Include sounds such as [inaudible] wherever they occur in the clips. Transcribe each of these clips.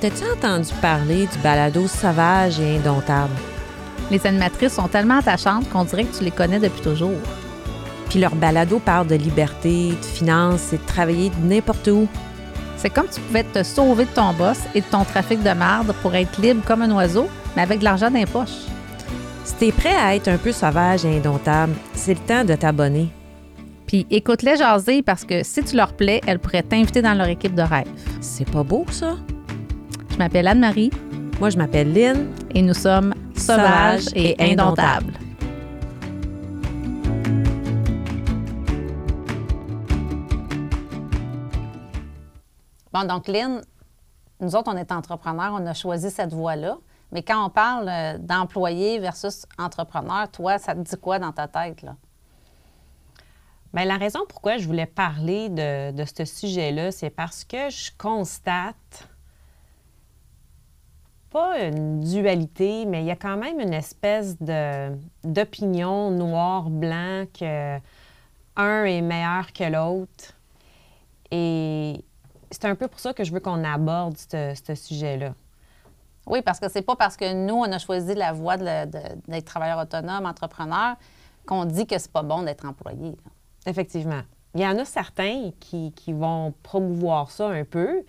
T'as-tu entendu parler du balado sauvage et indomptable? Les animatrices sont tellement attachantes qu'on dirait que tu les connais depuis toujours. Puis leur balado parle de liberté, de finances et de travailler de n'importe où. C'est comme tu pouvais te sauver de ton boss et de ton trafic de marde pour être libre comme un oiseau, mais avec de l'argent dans les poches. Si t'es prêt à être un peu sauvage et indomptable, c'est le temps de t'abonner. Puis écoute-les jaser parce que si tu leur plais, elles pourraient t'inviter dans leur équipe de rêve. C'est pas beau, ça? Je m'appelle Anne-Marie Moi, je m'appelle Lynn. et nous sommes sauvages et indomptables. Bon, donc Lynn, nous autres, on est entrepreneurs, on a choisi cette voie-là. Mais quand on parle euh, d'employé versus entrepreneur, toi, ça te dit quoi dans ta tête, là? Bien, la raison pourquoi je voulais parler de, de ce sujet-là, c'est parce que je constate pas une dualité, mais il y a quand même une espèce de, d'opinion noir-blanc que un est meilleur que l'autre. Et c'est un peu pour ça que je veux qu'on aborde ce, sujet-là. Oui, parce que c'est pas parce que nous, on a choisi la voie d'être travailleur autonome, entrepreneur, qu'on dit que c'est pas bon d'être employé. là. Effectivement. Il y en a certains qui, qui vont promouvoir ça un peu,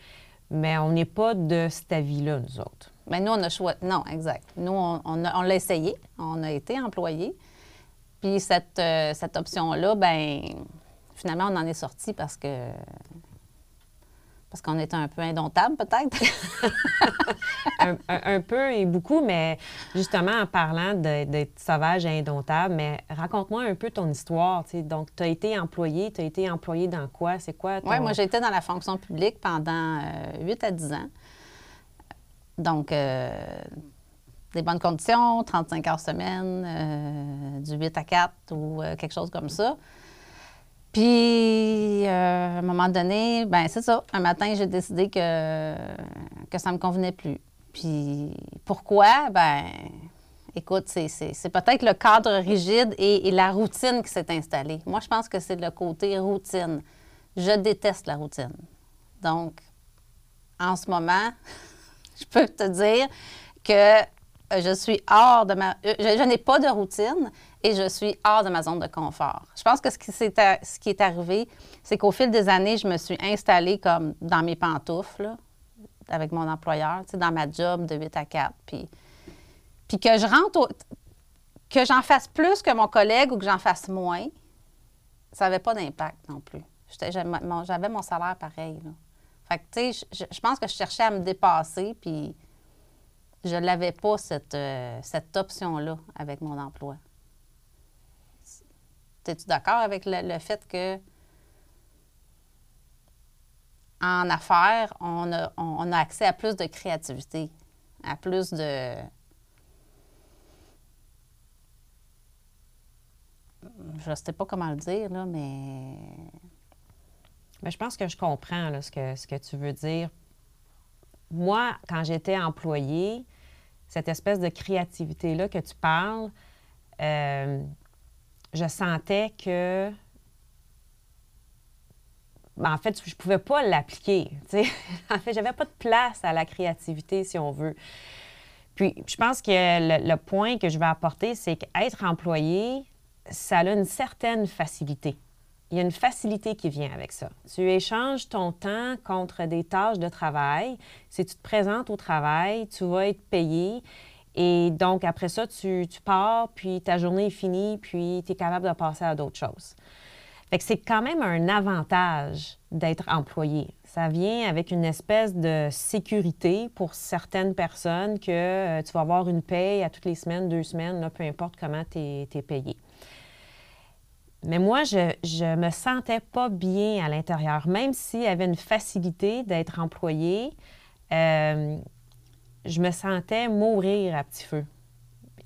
mais on n'est pas de cet avis-là, nous autres. Mais nous, on a choisi. Non, exact. Nous, on, on a- on l'a essayé. On a été employé. Puis cette, euh, cette option-là, ben finalement, on en est sorti parce que. Parce qu'on était un peu indomptable, peut-être. [laughs] un, un- un peu et beaucoup, mais justement en parlant d'être sauvage et indomptable, mais raconte-moi un peu ton histoire. Donc, tu as été employé, tu as été employé dans quoi? C'est quoi ton... Oui, moi, j'ai été dans la fonction publique pendant euh, 8 à 10 ans. Donc, euh, des bonnes conditions, 35 heures semaine, euh, du 8 à 4 ou euh, quelque chose comme ça. Puis, à un moment donné, ben c'est ça. Un matin, j'ai décidé que, que ça ne me convenait plus. Puis, pourquoi? Ben, écoute, c'est- peut-être le cadre rigide et la routine qui s'est installée. Moi, je pense que c'est le côté routine. Je déteste la routine. Donc, en ce moment, je peux te dire que euh, je suis hors de ma... euh, Je, n'ai pas de routine et je suis hors de ma zone de confort. Je pense que ce qui, ce qui est arrivé, c'est qu'au fil des années, je me suis installée comme dans mes pantoufles, avec mon employeur, dans ma job de 8 à 4. Puis, puis que je rentre au- que j'en fasse plus que mon collègue ou que j'en fasse moins, ça n'avait pas d'impact non plus. J'avais mon, salaire pareil. Fait que, tu sais, je, pense que je cherchais à me dépasser, puis je n'avais pas cette, euh, cette option-là avec mon emploi. Es-tu d'accord avec le, le fait que en affaires, on a, on a accès à plus de créativité, à plus de... Je ne sais pas comment le dire, là, mais Mais je pense que je comprends ce, que, ce que tu veux dire. Moi, quand j'étais employée, cette espèce de créativité-là que tu parles, euh, je sentais que. ben, en fait, je ne pouvais pas l'appliquer. [laughs] en fait, j'avais pas de place à la créativité, si on veut. Puis, je pense que le, le point que je vais apporter, c'est qu'être employé, ça a une certaine facilité. Il y a une facilité qui vient avec ça. Tu échanges ton temps contre des tâches de travail. Si tu te présentes au travail, tu vas être payé. Et donc, après ça, tu, pars, puis ta journée est finie, puis tu es capable de passer à d'autres choses. Fait que c'est quand même un avantage d'être employé. Ça vient avec une espèce de sécurité pour certaines personnes que euh, tu vas avoir une paye à toutes les semaines, deux semaines, peu importe comment tu es, payé. Mais moi, je ne me sentais pas bien à l'intérieur. Même s'il y avait une facilité d'être employé, euh, je me sentais mourir à petit feu.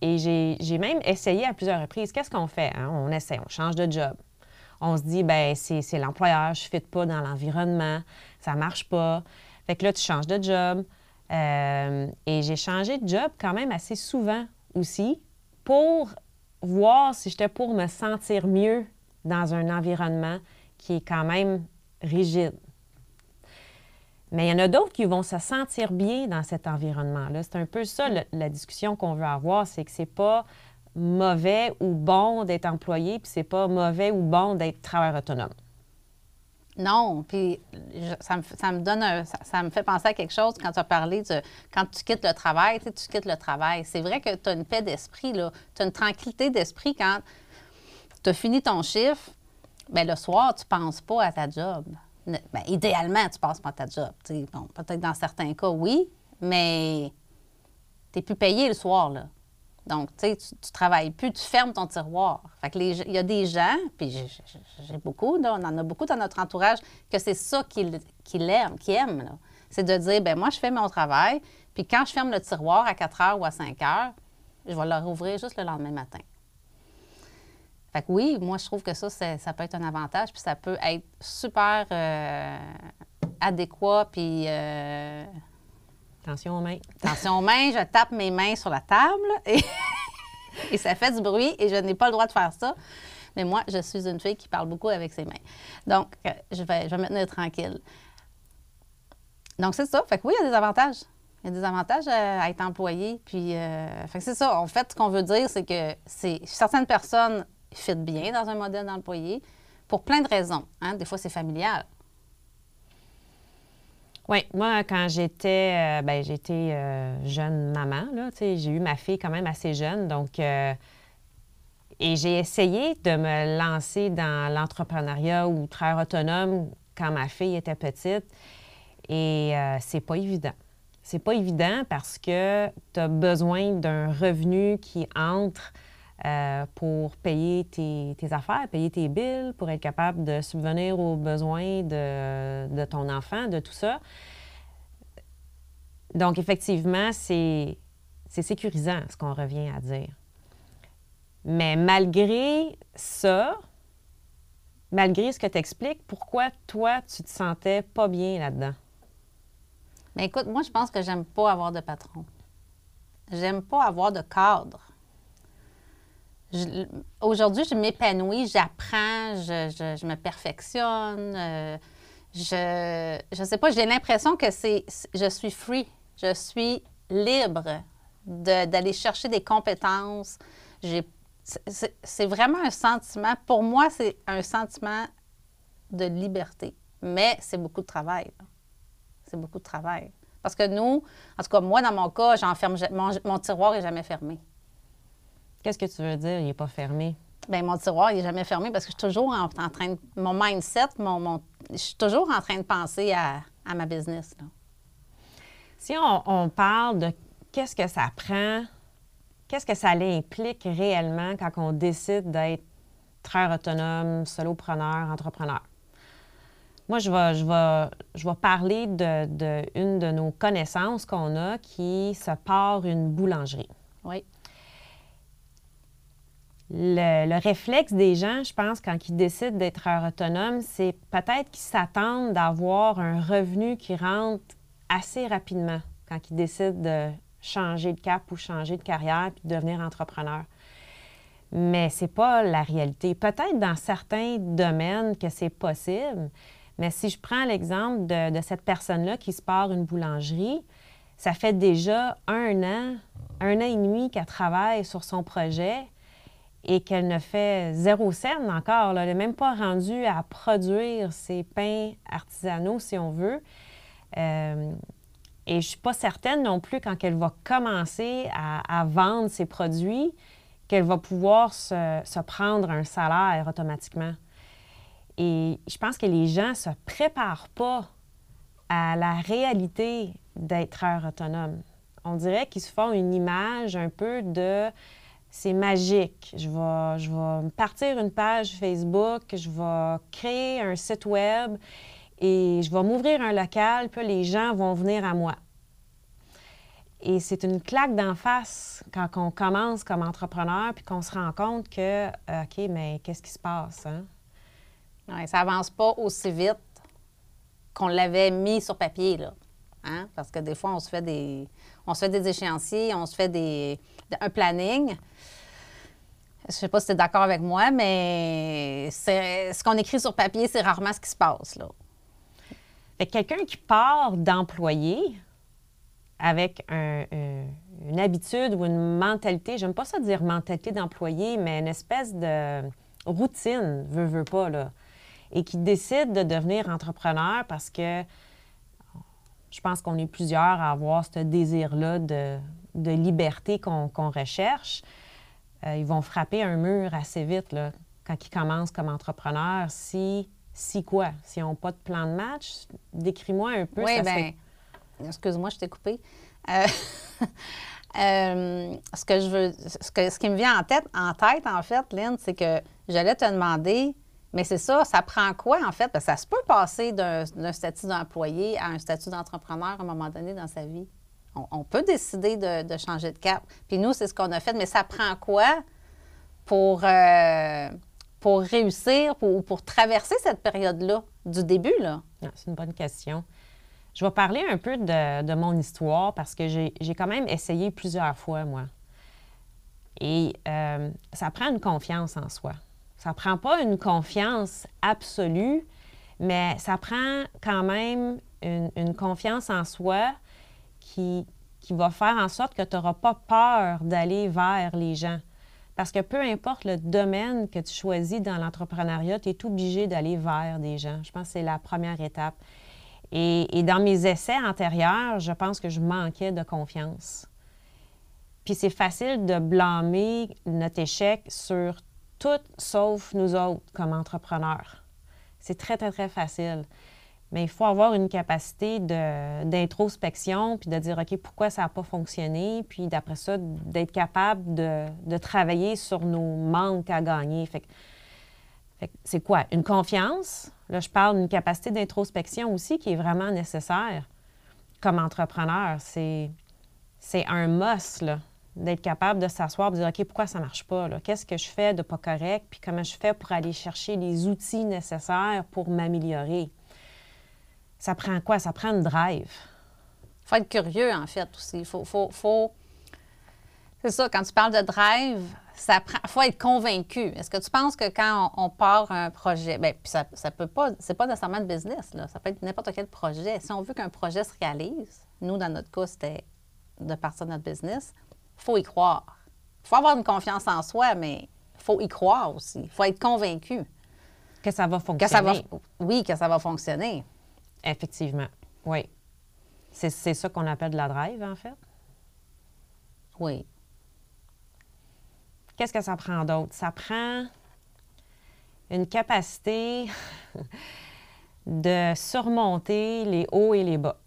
Et j'ai même essayé à plusieurs reprises. Qu'est-ce qu'on fait? hein? On essaie, on change de job. On se dit, ben c'est l'employeur, je ne fit pas dans l'environnement, ça ne marche pas. Fait que là, tu changes de job. Euh, et j'ai changé de job quand même assez souvent aussi pour voir si j'étais pour me sentir mieux dans un environnement qui est quand même rigide. Mais il y en a d'autres qui vont se sentir bien dans cet environnement-là. C'est un peu ça la discussion qu'on veut avoir, c'est que c'est pas mauvais ou bon d'être employé, puis c'est pas mauvais ou bon d'être travailleur autonome. Non, puis ça, me, donne ça, me fait penser à quelque chose quand tu as parlé de quand tu quittes le travail, tu, quittes le travail. C'est vrai que tu as une paix d'esprit. Tu as une tranquillité d'esprit quand tu as fini ton chiffre, bien, le soir, tu ne penses pas à ta job. Bien, idéalement, tu ne penses pas à ta job. Bon, peut-être dans certains cas, oui, mais tu n'es plus payé le soir, là. Donc, tu sais, tu travailles plus, tu fermes ton tiroir. Fait que il y a des gens, puis j'ai beaucoup, on en a beaucoup dans notre entourage, que c'est ça qu'ils aiment, qu'ils aiment. C'est de dire, ben moi, je fais mon travail, puis quand je ferme le tiroir à 4 heures ou à 5 heures, je vais le rouvrir juste le lendemain matin. Fait que oui, moi, je trouve que ça, ça peut être un avantage, puis ça peut être super euh, adéquat, puis euh, Attention aux mains. Attention aux mains, je tape mes mains sur la table [laughs] et, ça fait du bruit et je n'ai pas le droit de faire ça. Mais moi, je suis une fille qui parle beaucoup avec ses mains. Donc, euh, je vais, je vais me tenir tranquille. Donc, c'est ça. Fait que oui, il y a des avantages. Il y a des avantages à, être employé. Puis, euh, fait que c'est ça. En fait, ce qu'on veut dire, c'est que certaines personnes fit bien dans un modèle d'employé pour plein de raisons. Hein. Des fois, c'est familial. Oui, moi, quand j'étais, euh, ben, j'étais euh, jeune maman, là, j'ai eu ma fille quand même assez jeune, donc, euh, et j'ai essayé de me lancer dans l'entrepreneuriat ou travail autonome quand ma fille était petite, et c'est pas évident. C'est pas évident parce que tu as besoin d'un revenu qui entre euh, pour payer tes, affaires, payer tes billes, pour être capable de subvenir aux besoins de, ton enfant, de tout ça. Donc, effectivement, c'est sécurisant ce qu'on revient à dire. Mais malgré ça, malgré ce que tu expliques, pourquoi toi, tu te sentais pas bien là-dedans? Bien, écoute, moi, je pense que j'aime pas avoir de patron. J'aime pas avoir de cadre aujourd'hui, je m'épanouis, j'apprends, je, me perfectionne. Euh, je ne sais pas, j'ai l'impression que c'est, je suis free, je suis libre d'aller chercher des compétences. c'est, vraiment un sentiment, pour moi, c'est un sentiment de liberté, mais c'est beaucoup de travail. C'est beaucoup de travail. Parce que nous, en tout cas, moi, dans mon cas, j'enferme, mon, mon tiroir n'est jamais fermé. Qu'est-ce que tu veux dire, il n'est pas fermé? Bien, mon tiroir, il n'est jamais fermé parce que je suis toujours en, train de. Mon mindset, mon, je suis toujours en train de penser à, ma business. Si on, parle de qu'est-ce que ça prend, qu'est-ce que ça implique réellement quand on décide d'être très autonome, solopreneur, entrepreneur? Moi, je vais, je vais, je vais parler d'une de, de nos connaissances qu'on a qui se part une boulangerie. Oui le, réflexe des gens, je pense, quand ils décident d'être autonomes, c'est peut-être qu'ils s'attendent d'avoir un revenu qui rentre assez rapidement quand ils décident de changer de cap ou changer de carrière puis de devenir entrepreneur. Mais ce n'est pas la réalité. Peut-être dans certains domaines que c'est possible, mais si je prends l'exemple de, de cette personne-là qui se part une boulangerie, ça fait déjà un an, un an et demi qu'elle travaille sur son projet et qu'elle ne fait zéro scène encore. Elle n'est même pas rendue à produire ses pains artisanaux, si on veut. Euh, et je ne suis pas certaine non plus, quand elle va commencer à, vendre ses produits, qu'elle va pouvoir se, prendre un salaire automatiquement. Et je pense que les gens ne se préparent pas à la réalité d'être autonome. On dirait qu'ils se font une image un peu de c'est magique. Je vais, partir une page Facebook, je vais créer un site web et je vais m'ouvrir un local, puis les gens vont venir à moi. Et c'est une claque d'en face quand on commence comme entrepreneur, puis qu'on se rend compte que, euh, OK, mais qu'est-ce qui se passe? Hein? ça avance pas aussi vite qu'on l'avait mis sur papier, là. Hein? Parce que des fois, on se fait des, on se fait des échéanciers, on se fait des, un planning. Je ne sais pas si tu es d'accord avec moi, mais ce qu'on écrit sur papier, c'est rarement ce qui se passe. Là. Quelqu'un qui part d'employé avec une habitude ou une mentalité, j'aime pas ça dire mentalité d'employé, mais une espèce de routine, veut, veut pas, là, et qui décide de devenir entrepreneur parce que je pense qu'on est plusieurs à avoir ce désir-là de, liberté qu'on recherche. Euh, ils vont frapper un mur assez vite là, quand ils commencent comme entrepreneurs. Si, si quoi? S'ils n'ont pas de plan de match, décris-moi un peu. Oui, bien, excuse-moi, je t'ai coupé. Euh, [laughs] euh, ce que je veux, ce, que, ce qui me vient en tête, en tête, en fait, Lynn, c'est que j'allais te demander, mais c'est ça, ça prend quoi, en fait? Parce que ça se peut passer d'un statut d'employé à un statut d'entrepreneur à un moment donné dans sa vie. On, peut décider de, changer de cap. Puis nous, c'est ce qu'on a fait, mais ça prend quoi pour, euh, réussir ou pour, traverser cette période-là, du début, là? Ah, c'est une bonne question. Je vais parler un peu de, mon histoire parce que j'ai quand même essayé plusieurs fois, moi. Et euh, ça prend une confiance en soi. Ça prend pas une confiance absolue, mais ça prend quand même une, confiance en soi qui, qui, va faire en sorte que tu n'auras pas peur d'aller vers les gens. Parce que peu importe le domaine que tu choisis dans l'entrepreneuriat, tu es obligé d'aller vers des gens. Je pense que c'est la première étape. Et, dans mes essais antérieurs, je pense que je manquais de confiance. Puis c'est facile de blâmer notre échec sur tout sauf nous autres comme entrepreneurs. C'est très, très, très facile. Mais il faut avoir une capacité d'introspection, puis de dire, OK, pourquoi ça n'a pas fonctionné, puis d'après ça, d'être capable de, de, travailler sur nos manques à gagner. Fait, c'est quoi? Une confiance, Là, je parle d'une capacité d'introspection aussi qui est vraiment nécessaire comme entrepreneur. C'est, c'est un must, d'être capable de s'asseoir et de dire OK, pourquoi ça ne marche pas? Qu'est-ce que je fais de pas correct? Puis comment je fais pour aller chercher les outils nécessaires pour m'améliorer? Ça prend quoi? Ça prend une drive. Il faut être curieux, en fait, aussi. Il faut, faut, faut... C'est ça, quand tu parles de drive, ça faut être convaincu. Est-ce que tu penses que quand on, part un projet, bien, puis ça, ça peut pas, c'est pas nécessairement de business, là, ça peut être n'importe quel projet. Si on veut qu'un projet se réalise, nous, dans notre cas, c'était de partir de notre business, il faut y croire. Il faut avoir une confiance en soi, mais il faut y croire aussi. Il faut être convaincu. Que ça va fonctionner. Que ça va, oui, que ça va fonctionner. Effectivement, oui. C'est ça qu'on appelle de la drive, en fait? Oui. Qu'est-ce que ça prend d'autre? Ça prend une capacité de surmonter les hauts et les bas.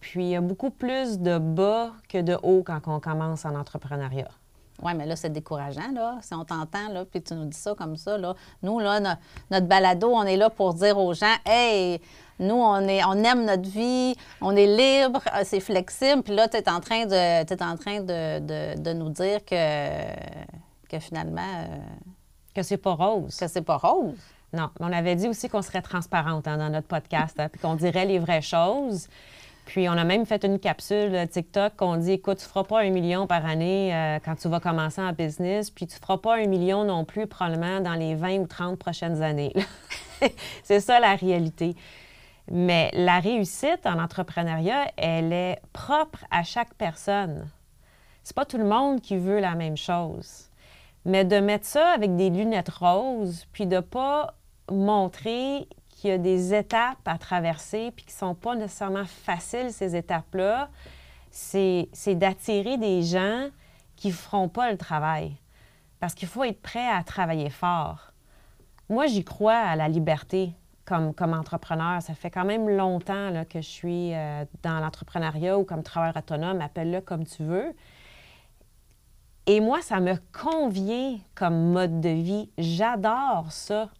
Puis il y a beaucoup plus de bas que de hauts quand on commence en entrepreneuriat. Oui, mais là, c'est décourageant, là. Si on t'entend, là, puis tu nous dis ça comme ça, là. Nous, là, notre balado, on est là pour dire aux gens, hey, nous, on, est, on aime notre vie, on est libre, euh, c'est flexible. Puis là, tu es en train de, es en train de, nous dire que, que finalement. Euh, que c'est pas rose. Que c'est pas rose. Non, on avait dit aussi qu'on serait transparente hein, dans notre podcast, hein, puis qu'on dirait les vraies choses. Puis on a même fait une capsule TikTok qu'on dit écoute, tu ne feras pas un million par année euh, quand tu vas commencer en business, puis tu ne feras pas un million non plus probablement dans les 20 ou 30 prochaines années. [laughs] c'est ça la réalité. Mais la réussite en entrepreneuriat, elle est propre à chaque personne. C'est pas tout le monde qui veut la même chose. Mais de mettre ça avec des lunettes roses, puis de pas montrer qu'il y a des étapes à traverser, puis qui sont pas nécessairement faciles, ces étapes-là, c'est d'attirer des gens qui ne feront pas le travail. Parce qu'il faut être prêt à travailler fort. Moi, j'y crois à la liberté comme, comme entrepreneur. Ça fait quand même longtemps que je suis euh, dans l'entrepreneuriat ou comme travailleur autonome, appelle-le comme tu veux. Et moi, ça me convient comme mode de vie. J'adore ça.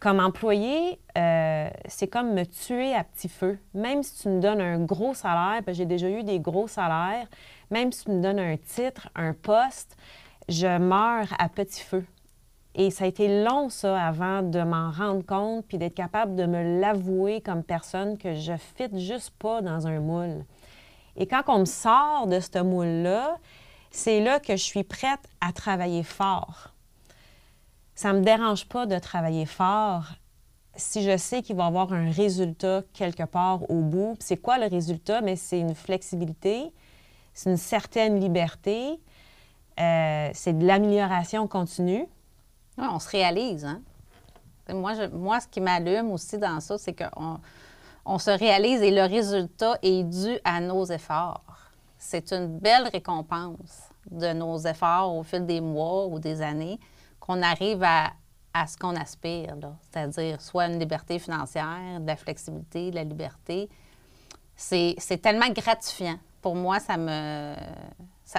Comme employé, euh, c'est comme me tuer à petit feu. Même si tu me donnes un gros salaire, j'ai déjà eu des gros salaires, même si tu me donnes un titre, un poste, je meurs à petit feu. Et ça a été long, ça, avant de m'en rendre compte puis d'être capable de me l'avouer comme personne que je fit juste pas dans un moule. Et quand on me sort de ce moule-là, c'est là que je suis prête à travailler fort ça ne me dérange pas de travailler fort si je sais qu'il va y avoir un résultat quelque part au bout. C'est quoi le résultat? Mais c'est une flexibilité, c'est une certaine liberté, euh, c'est de l'amélioration continue. Ouais, on se réalise, hein? Moi, je- moi, ce qui m'allume aussi dans ça, c'est qu'on on se réalise et le résultat est dû à nos efforts. C'est une belle récompense de nos efforts au fil des mois ou des années qu'on arrive à, à ce qu'on aspire, c'est-à-dire soit une liberté financière, de la flexibilité, de la liberté. C'est tellement gratifiant. Pour moi, ça me.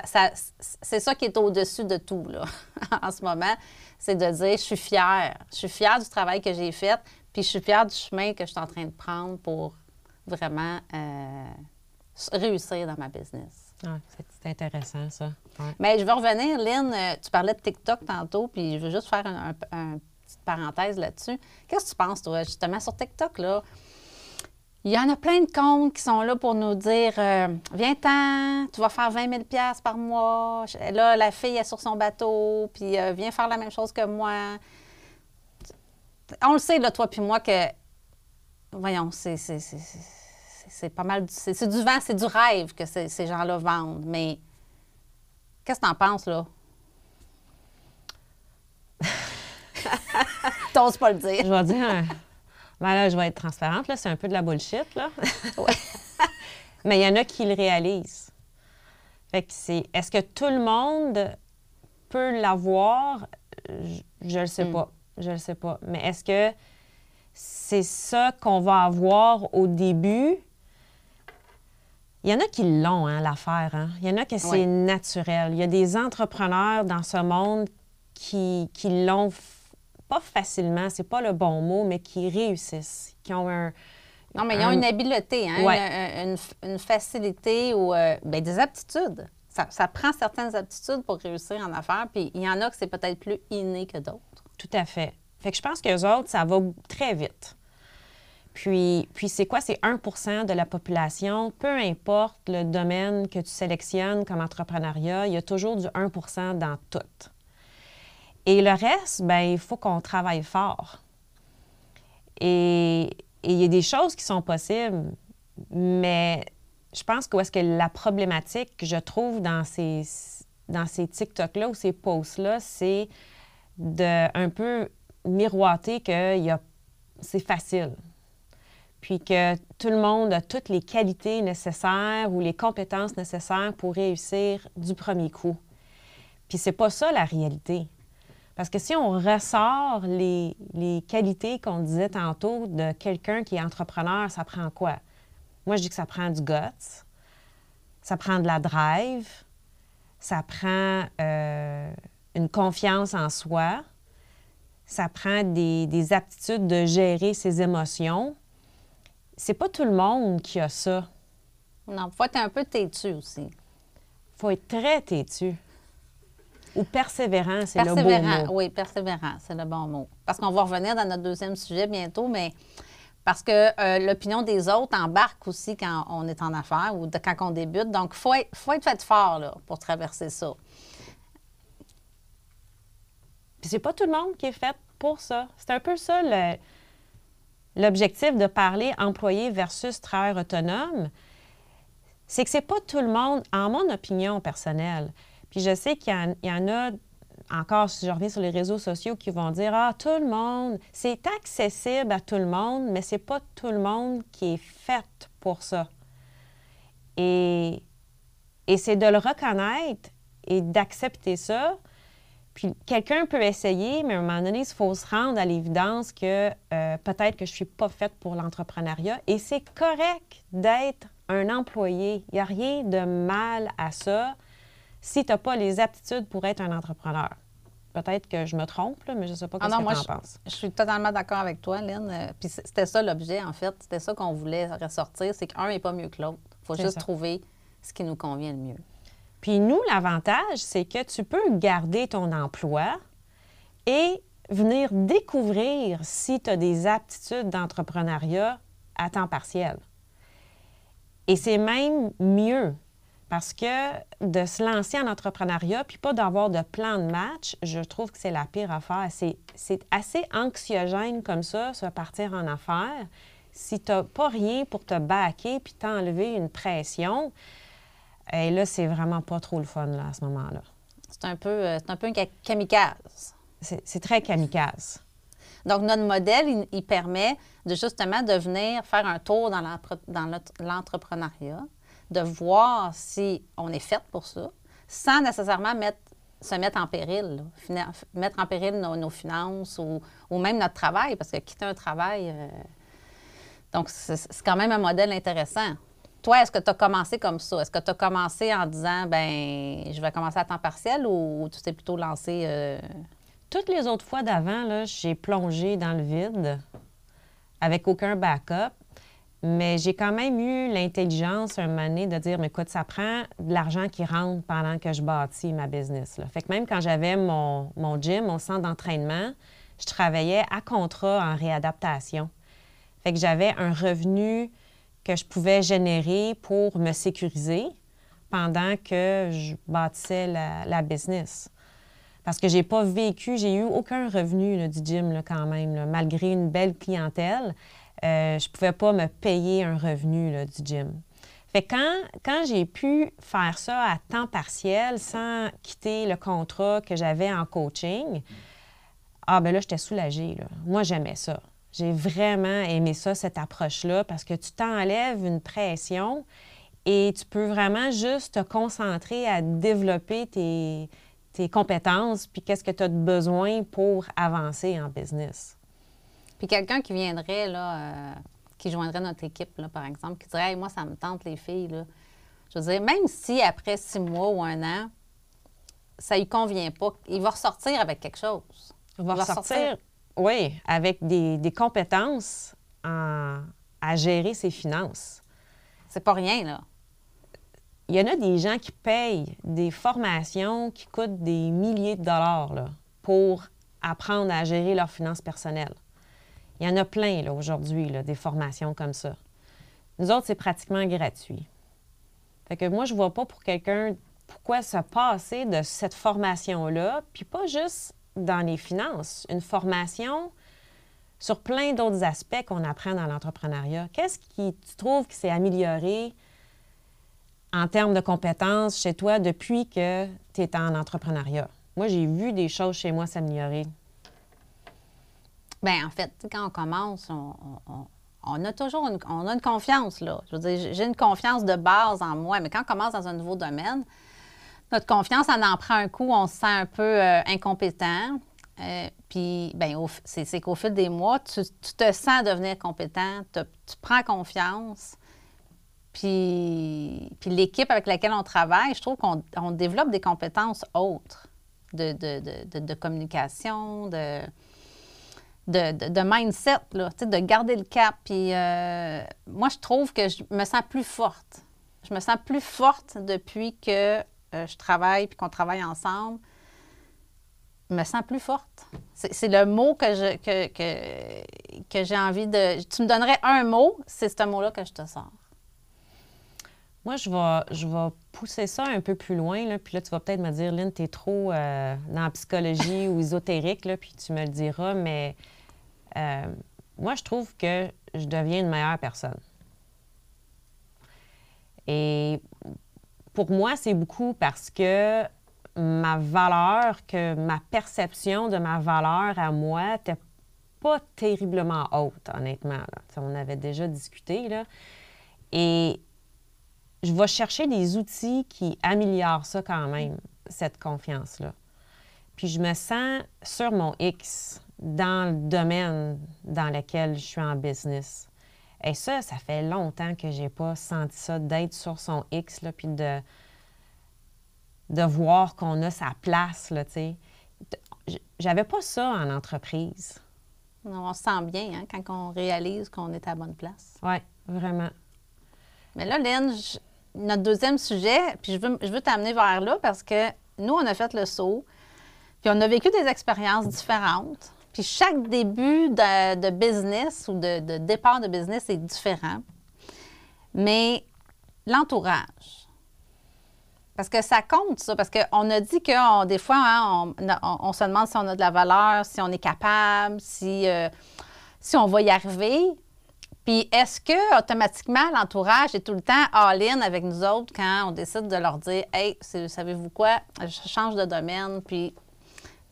Ça- ça- c'est ça qui est au-dessus de tout, là, [laughs] en ce moment. C'est de dire, je suis fière. Je suis fière du travail que j'ai fait, puis je suis fière du chemin que je suis en train de prendre pour vraiment euh, réussir dans ma business. Ah, c'est intéressant, ça. Ouais. Mais je veux revenir, Lynn, euh, tu parlais de TikTok tantôt, puis je veux juste faire un, un- un petite parenthèse là-dessus. Qu'est-ce que tu penses, toi, justement, sur TikTok, là? Il y en a plein de comptes qui sont là pour nous dire euh, Viens-t'en, tu vas faire 20 000 par mois. Là, la fille est sur son bateau, puis euh, viens faire la même chose que moi. On le sait, là, toi puis moi, que. Voyons, c'est. c'est- pas mal. C'est du vent, c'est du rêve que ces, gens-là vendent. Mais qu'est-ce que t'en penses, là? [laughs] T'oses pas le dire. Je vais dire, ben là, je vais être transparente, là, c'est un peu de la bullshit, là. [laughs] [laughs] Mais il y en a qui le réalisent. Fait que c'est, est-ce que tout le monde peut l'avoir? Je- Je le sais Mm. pas. Je le sais pas. Mais est-ce que c'est ça qu'on va avoir au début? Il y en a qui l'ont, hein, l'affaire. Hein? Il y en a que c'est Ouais. naturel. Il y a des entrepreneurs dans ce monde qui, qui l'ont f- pas facilement, c'est pas le bon mot, mais qui réussissent, qui ont un. Non, mais ils ont un- une habileté, hein, Ouais. une, une- une facilité ou euh, ben, des aptitudes. Ça, ça prend certaines aptitudes pour réussir en affaires, puis il y en a que c'est peut-être plus inné que d'autres. Tout à fait. Fait que je pense qu'eux autres, ça va très vite. Puis, puis c'est quoi? C'est 1% de la population. Peu importe le domaine que tu sélectionnes comme entrepreneuriat, il y a toujours du 1% dans tout. Et le reste, ben il faut qu'on travaille fort. Et il y a des choses qui sont possibles, mais je pense que est-ce que la problématique que je trouve dans ces, dans ces TikTok-là ou ces posts-là, c'est de un peu miroiter que y a- c'est facile. Puis que tout le monde a toutes les qualités nécessaires ou les compétences nécessaires pour réussir du premier coup. Puis c'est pas ça la réalité. Parce que si on ressort les, les qualités qu'on disait tantôt de quelqu'un qui est entrepreneur, ça prend quoi? Moi, je dis que ça prend du guts, ça prend de la drive, ça prend euh, une confiance en soi, ça prend des, des aptitudes de gérer ses émotions. C'est pas tout le monde qui a ça. Non, il faut être un peu têtu aussi. faut être très têtu. Ou persévérant, c'est le Persévérant, mot. oui, persévérant, c'est le bon mot. Parce qu'on va revenir dans notre deuxième sujet bientôt, mais parce que euh, l'opinion des autres embarque aussi quand on est en affaires ou de- quand on débute. Donc, il faut être, faut être fait fort là, pour traverser ça. Puis c'est pas tout le monde qui est fait pour ça. C'est un peu ça le- l'objectif de parler employé versus travailleur autonome. C'est que c'est pas tout le monde, en mon opinion personnelle. Puis je sais qu'il y, en- a encore, si je reviens sur les réseaux sociaux, qui vont dire Ah, tout le monde, c'est accessible à tout le monde, mais c'est pas tout le monde qui est fait pour ça. Et, et c'est de le reconnaître et d'accepter ça. Puis quelqu'un peut essayer, mais à un moment donné, il faut se rendre à l'évidence que euh, peut-être que je ne suis pas faite pour l'entrepreneuriat. Et c'est correct d'être un employé. Il n'y a rien de mal à ça si tu n'as pas les aptitudes pour être un entrepreneur. Peut-être que je me trompe, là, mais je ne sais pas Ah ce non, que moi, tu en je, penses. je suis totalement d'accord avec toi, Lynn. Euh, Puis c'était ça l'objet, en fait. C'était ça qu'on voulait ressortir. C'est qu'un n'est pas mieux que l'autre. Il faut juste ça. trouver ce qui nous convient le mieux. Puis nous, l'avantage, c'est que tu peux garder ton emploi et venir découvrir si tu as des aptitudes d'entrepreneuriat à temps partiel. Et c'est même mieux Parce que de se lancer en entrepreneuriat, puis pas d'avoir de plan de match, je trouve que c'est la pire affaire. C'est, c'est assez anxiogène comme ça, se partir en affaires. Si tu n'as pas rien pour te baquer puis t'enlever une pression, et là, c'est vraiment pas trop le fun là, à ce moment-là. C'est un peu, euh, c'est un peu un kamikaze. C'est, c'est très kamikaze. Donc, notre modèle, il, il permet de justement de venir faire un tour dans, l'entrepreneuriat, de voir si on est fait pour ça, sans nécessairement mettre, se mettre en péril, mettre en péril nos, finances ou, ou même notre travail, parce que quitter un travail, euh, donc c'est quand même un modèle intéressant. Toi, est-ce que tu as commencé comme ça? Est-ce que tu as commencé en disant, ben, je vais commencer à temps partiel ou tu t'es plutôt lancé euh, Toutes les autres fois d'avant, j'ai plongé dans le vide avec aucun backup. Mais j'ai quand même eu l'intelligence un moment donné de dire, mais écoute, ça prend de l'argent qui rentre pendant que je bâtis ma business. Fait que même quand j'avais mon, mon gym, mon centre d'entraînement, je travaillais à contrat en réadaptation. Fait que j'avais un revenu que je pouvais générer pour me sécuriser pendant que je bâtissais la, la business. Parce que j'ai pas vécu, j'ai eu aucun revenu du gym quand même, malgré une belle clientèle. Euh, je pouvais pas me payer un revenu du gym. Fait quand, quand j'ai pu faire ça à temps partiel sans quitter le contrat que j'avais en coaching, ah ben là, j'étais soulagée. Moi, j'aimais ça. J'ai vraiment aimé ça, cette approche-là, parce que tu t'enlèves une pression et tu peux vraiment juste te concentrer à développer tes, tes compétences, puis qu'est-ce que tu as de besoin pour avancer en business. Puis quelqu'un qui viendrait, là, euh, qui joindrait notre équipe, là, par exemple, qui dirait Hey, Moi, ça me tente, les filles. Là. Je veux dire, même si après six mois ou un an, ça lui convient pas, il va ressortir avec quelque chose. Va Il va ressortir, sortir. oui, avec des, des compétences en- à gérer ses finances. C'est pas rien, là. Il y en a des gens qui payent des formations qui coûtent des milliers de dollars là, pour apprendre à gérer leurs finances personnelles. Il y en a plein aujourd'hui, des formations comme ça. Nous autres, c'est pratiquement gratuit. Fait que moi, je vois pas pour quelqu'un pourquoi se passer de cette formation-là, puis pas juste dans les finances, une formation sur plein d'autres aspects qu'on apprend dans l'entrepreneuriat. Qu'est-ce qui tu trouves qui s'est amélioré en termes de compétences chez toi depuis que tu es en entrepreneuriat? Moi, j'ai vu des choses chez moi s'améliorer. Bien, en fait, quand on commence, on, on- on- on a toujours une, on a une confiance, là. Je veux dire, j'ai une confiance de base en moi, mais quand on commence dans un nouveau domaine, notre confiance, elle en prend un coup, on se sent un peu euh, incompétent. Euh, puis, ben, c'est qu'au fil des mois, tu, tu te sens devenir compétent, te- tu prends confiance. Puis, puis l'équipe avec laquelle on travaille, je trouve qu'on on développe des compétences autres de- de- de- de communication, de, de, mindset, de garder le cap. Puis euh, moi, je trouve que je me sens plus forte. Je me sens plus forte depuis que euh, je travaille puis qu'on travaille ensemble. Je me sens plus forte. C'est le mot que je que, que, que j'ai envie de. Tu me donnerais un mot, c'est ce mot-là que je te sors. Moi, je vais, je pousser ça un peu plus loin, là, puis là, tu vas peut-être me dire, Lynn, tu es trop euh, dans la psychologie ou ésotérique, là, puis tu me le diras, mais euh, moi, je trouve que je deviens une meilleure personne. Et pour moi, c'est beaucoup parce que ma valeur, que ma perception de ma valeur à moi n'était pas terriblement haute, honnêtement. On avait déjà discuté, là. Et je vais chercher des outils qui améliorent ça quand même, cette confiance-là. Puis je me sens sur mon X dans le domaine dans lequel je suis en business. Et ça, ça fait longtemps que j'ai pas senti ça, d'être sur son X, là, puis de, de voir qu'on a sa place, là, tu sais. J'avais pas ça en entreprise. On se sent bien hein, quand on réalise qu'on est à la bonne place. Oui, vraiment. Mais là, Lynn, je- notre deuxième sujet, puis je veux, je veux t'amener vers là parce que nous, on a fait le saut, puis on a vécu des expériences différentes. Puis chaque début de, business ou de, départ de business est différent. Mais l'entourage. Parce que ça compte, ça. Parce qu'on a dit que des fois, hein, on, se demande si on a de la valeur, si on est capable, si, euh, si on va y arriver. Puis est-ce que automatiquement l'entourage est tout le temps all-in avec nous autres quand on décide de leur dire Hey, savez-vous quoi, je change de domaine, puis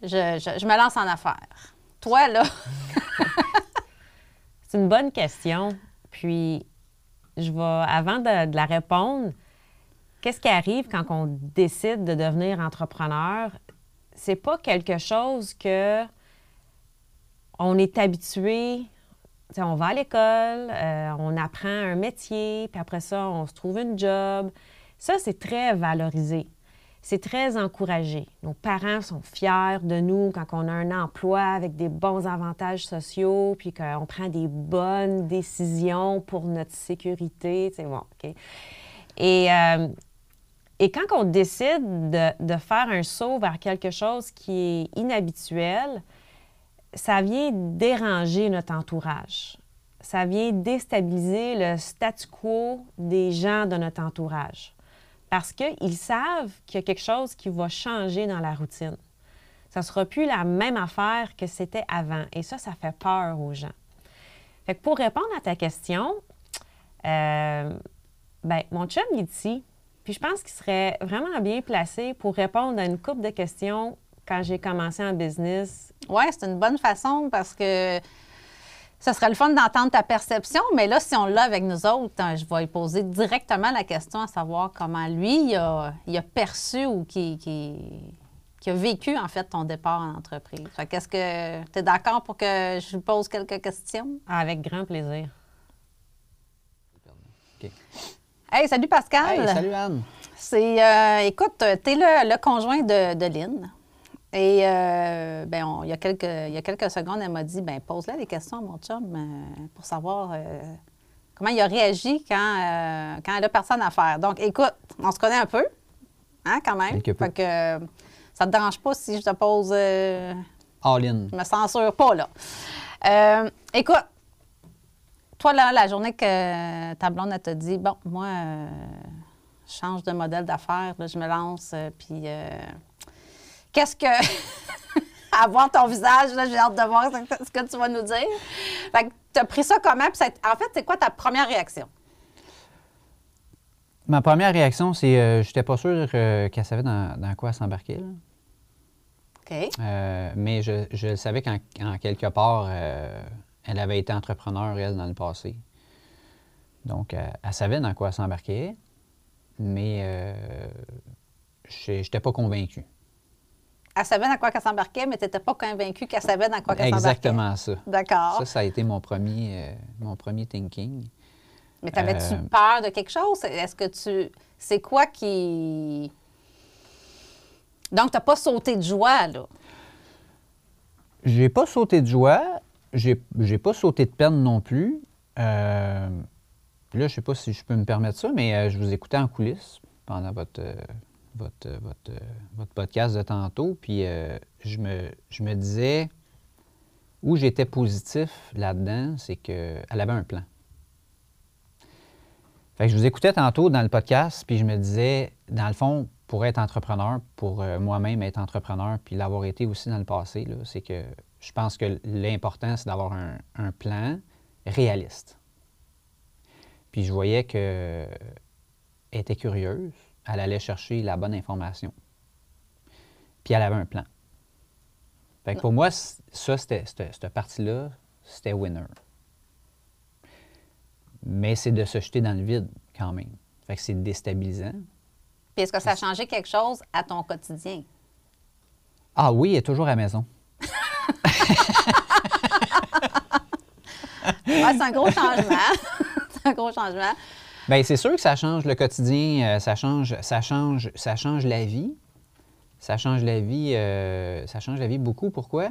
je, me lance en affaires? Toi, là. [laughs] C'est une bonne question. Puis je vais, avant de, la répondre, qu'est-ce qui arrive quand on décide de devenir entrepreneur? C'est pas quelque chose que on est habitué on va à l'école, euh, on apprend un métier, puis après ça, on se trouve une job. Ça, c'est très valorisé. C'est très encouragé. Nos parents sont fiers de nous quand on a un emploi avec des bons avantages sociaux, puis qu'on prend des bonnes décisions pour notre sécurité. C'est bon. Et, euh, et quand on décide de, de, faire un saut vers quelque chose qui est inhabituel, ça vient déranger notre entourage. Ça vient déstabiliser le statu quo des gens de notre entourage. Parce qu'ils savent qu'il y a quelque chose qui va changer dans la routine. Ça ne sera plus la même affaire que c'était avant. Et ça, ça fait peur aux gens. Fait que pour répondre à ta question, euh, ben, mon chum est ici. Puis je pense qu'il serait vraiment bien placé pour répondre à une couple de questions quand j'ai commencé en business. Oui, c'est une bonne façon parce que ce serait le fun d'entendre ta perception, mais là, si on l'a avec nous autres, hein, je vais lui poser directement la question à savoir comment lui, il a, perçu ou qui, qui, a vécu, en fait, ton départ en entreprise. Fait qu'est-ce que tu es d'accord pour que je lui pose quelques questions? Avec grand plaisir. Hey, salut Pascal. Hey, salut Anne. C'est, euh, écoute, tu es le, conjoint de, de Lynn. Et euh, ben, il, y a quelques, il y a quelques secondes, elle m'a dit ben pose-la des questions à mon chum euh, pour savoir euh, comment il a réagi quand, quand elle a personne à faire. Donc, écoute, on se connaît un peu, hein, quand même. Fait que ça te dérange pas si je te pose. All in. Je me censure pas, là. écoute, toi, là, la journée que ta blonde, te dit bon, moi, je change de modèle d'affaires, je me lance, puis qu'est-ce que. [laughs] à voir ton visage, là, j'ai hâte de voir ce que tu vas nous dire. Fait que tu as pris ça comment? Puis en fait, c'est quoi ta première réaction? Ma première réaction, c'est euh, j'étais pas sûr euh, qu'elle savait dans, quoi s'embarquer. OK. Euh, mais je, je, savais qu'en quelque part, elle avait été entrepreneur, elle, dans le passé. Donc, elle savait dans quoi s'embarquer, mais je n'étais pas convaincu elle savait dans quoi qu'elle s'embarquait, mais tu n'étais pas convaincu qu'elle savait dans quoi qu'elle s'embarquait. Exactement ça. D'accord. Ça, ça a été mon premier, euh, mon premier thinking. Mais t'avais-tu euh, peur de quelque chose? Est-ce que tu. C'est quoi qui. Donc, tu n'as pas sauté de joie, là? J'ai pas sauté de joie. J'ai, j'ai pas sauté de peine non plus. Euh, là, je sais pas si je peux me permettre ça, mais je vous écoutais en coulisses pendant votre votre, votre, votre podcast de tantôt, puis euh, je, me, je me disais, où j'étais positif là-dedans, c'est qu'elle avait un plan. Fait que je vous écoutais tantôt dans le podcast, puis je me disais, dans le fond, pour être entrepreneur, pour euh, moi-même être entrepreneur, puis l'avoir été aussi dans le passé, c'est que je pense que l'important, c'est d'avoir un, un, plan réaliste. Puis je voyais qu'elle était curieuse, elle allait chercher la bonne information. Puis elle avait un plan. Fait que pour moi, ça, c'était, cette, partie-là, c'était winner. Mais c'est de se jeter dans le vide quand même. Fait que c'est déstabilisant. Puis est-ce que ça a changé quelque chose à ton quotidien? Ah oui, elle est toujours à la maison. [laughs] c'est un gros changement. [laughs] c'est un gros changement. Bien, c'est sûr que ça change le quotidien, euh, ça, change, ça, change, ça change la vie. Ça change la vie, euh, ça change la vie beaucoup. Pourquoi?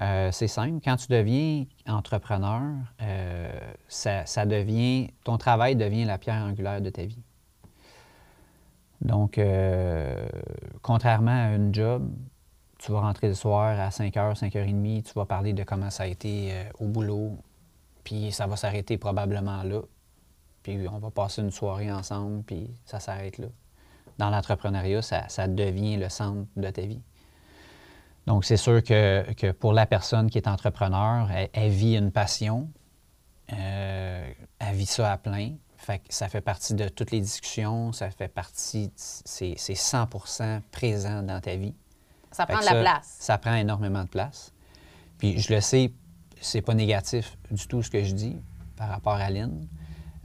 Euh, c'est simple. Quand tu deviens entrepreneur, ça, devient, ton travail devient la pierre angulaire de ta vie. Donc, contrairement à une job, tu vas rentrer le soir à 5 h, 5 h 30, tu vas parler de comment ça a été au boulot, puis ça va s'arrêter probablement là puis on va passer une soirée ensemble, puis ça s'arrête là. dans l'entrepreneuriat, ça, ça devient le centre de ta vie. Donc, c'est sûr que, que pour la personne qui est entrepreneur, elle, elle vit une passion, euh, elle vit ça à plein. Fait que ça fait partie de toutes les discussions, ça fait partie, c'est c'est 100% présent dans ta vie. Ça Fait prend de la place. Ça prend énormément de place. Puis je le sais, c'est pas négatif du tout ce que je dis par rapport à Lynn,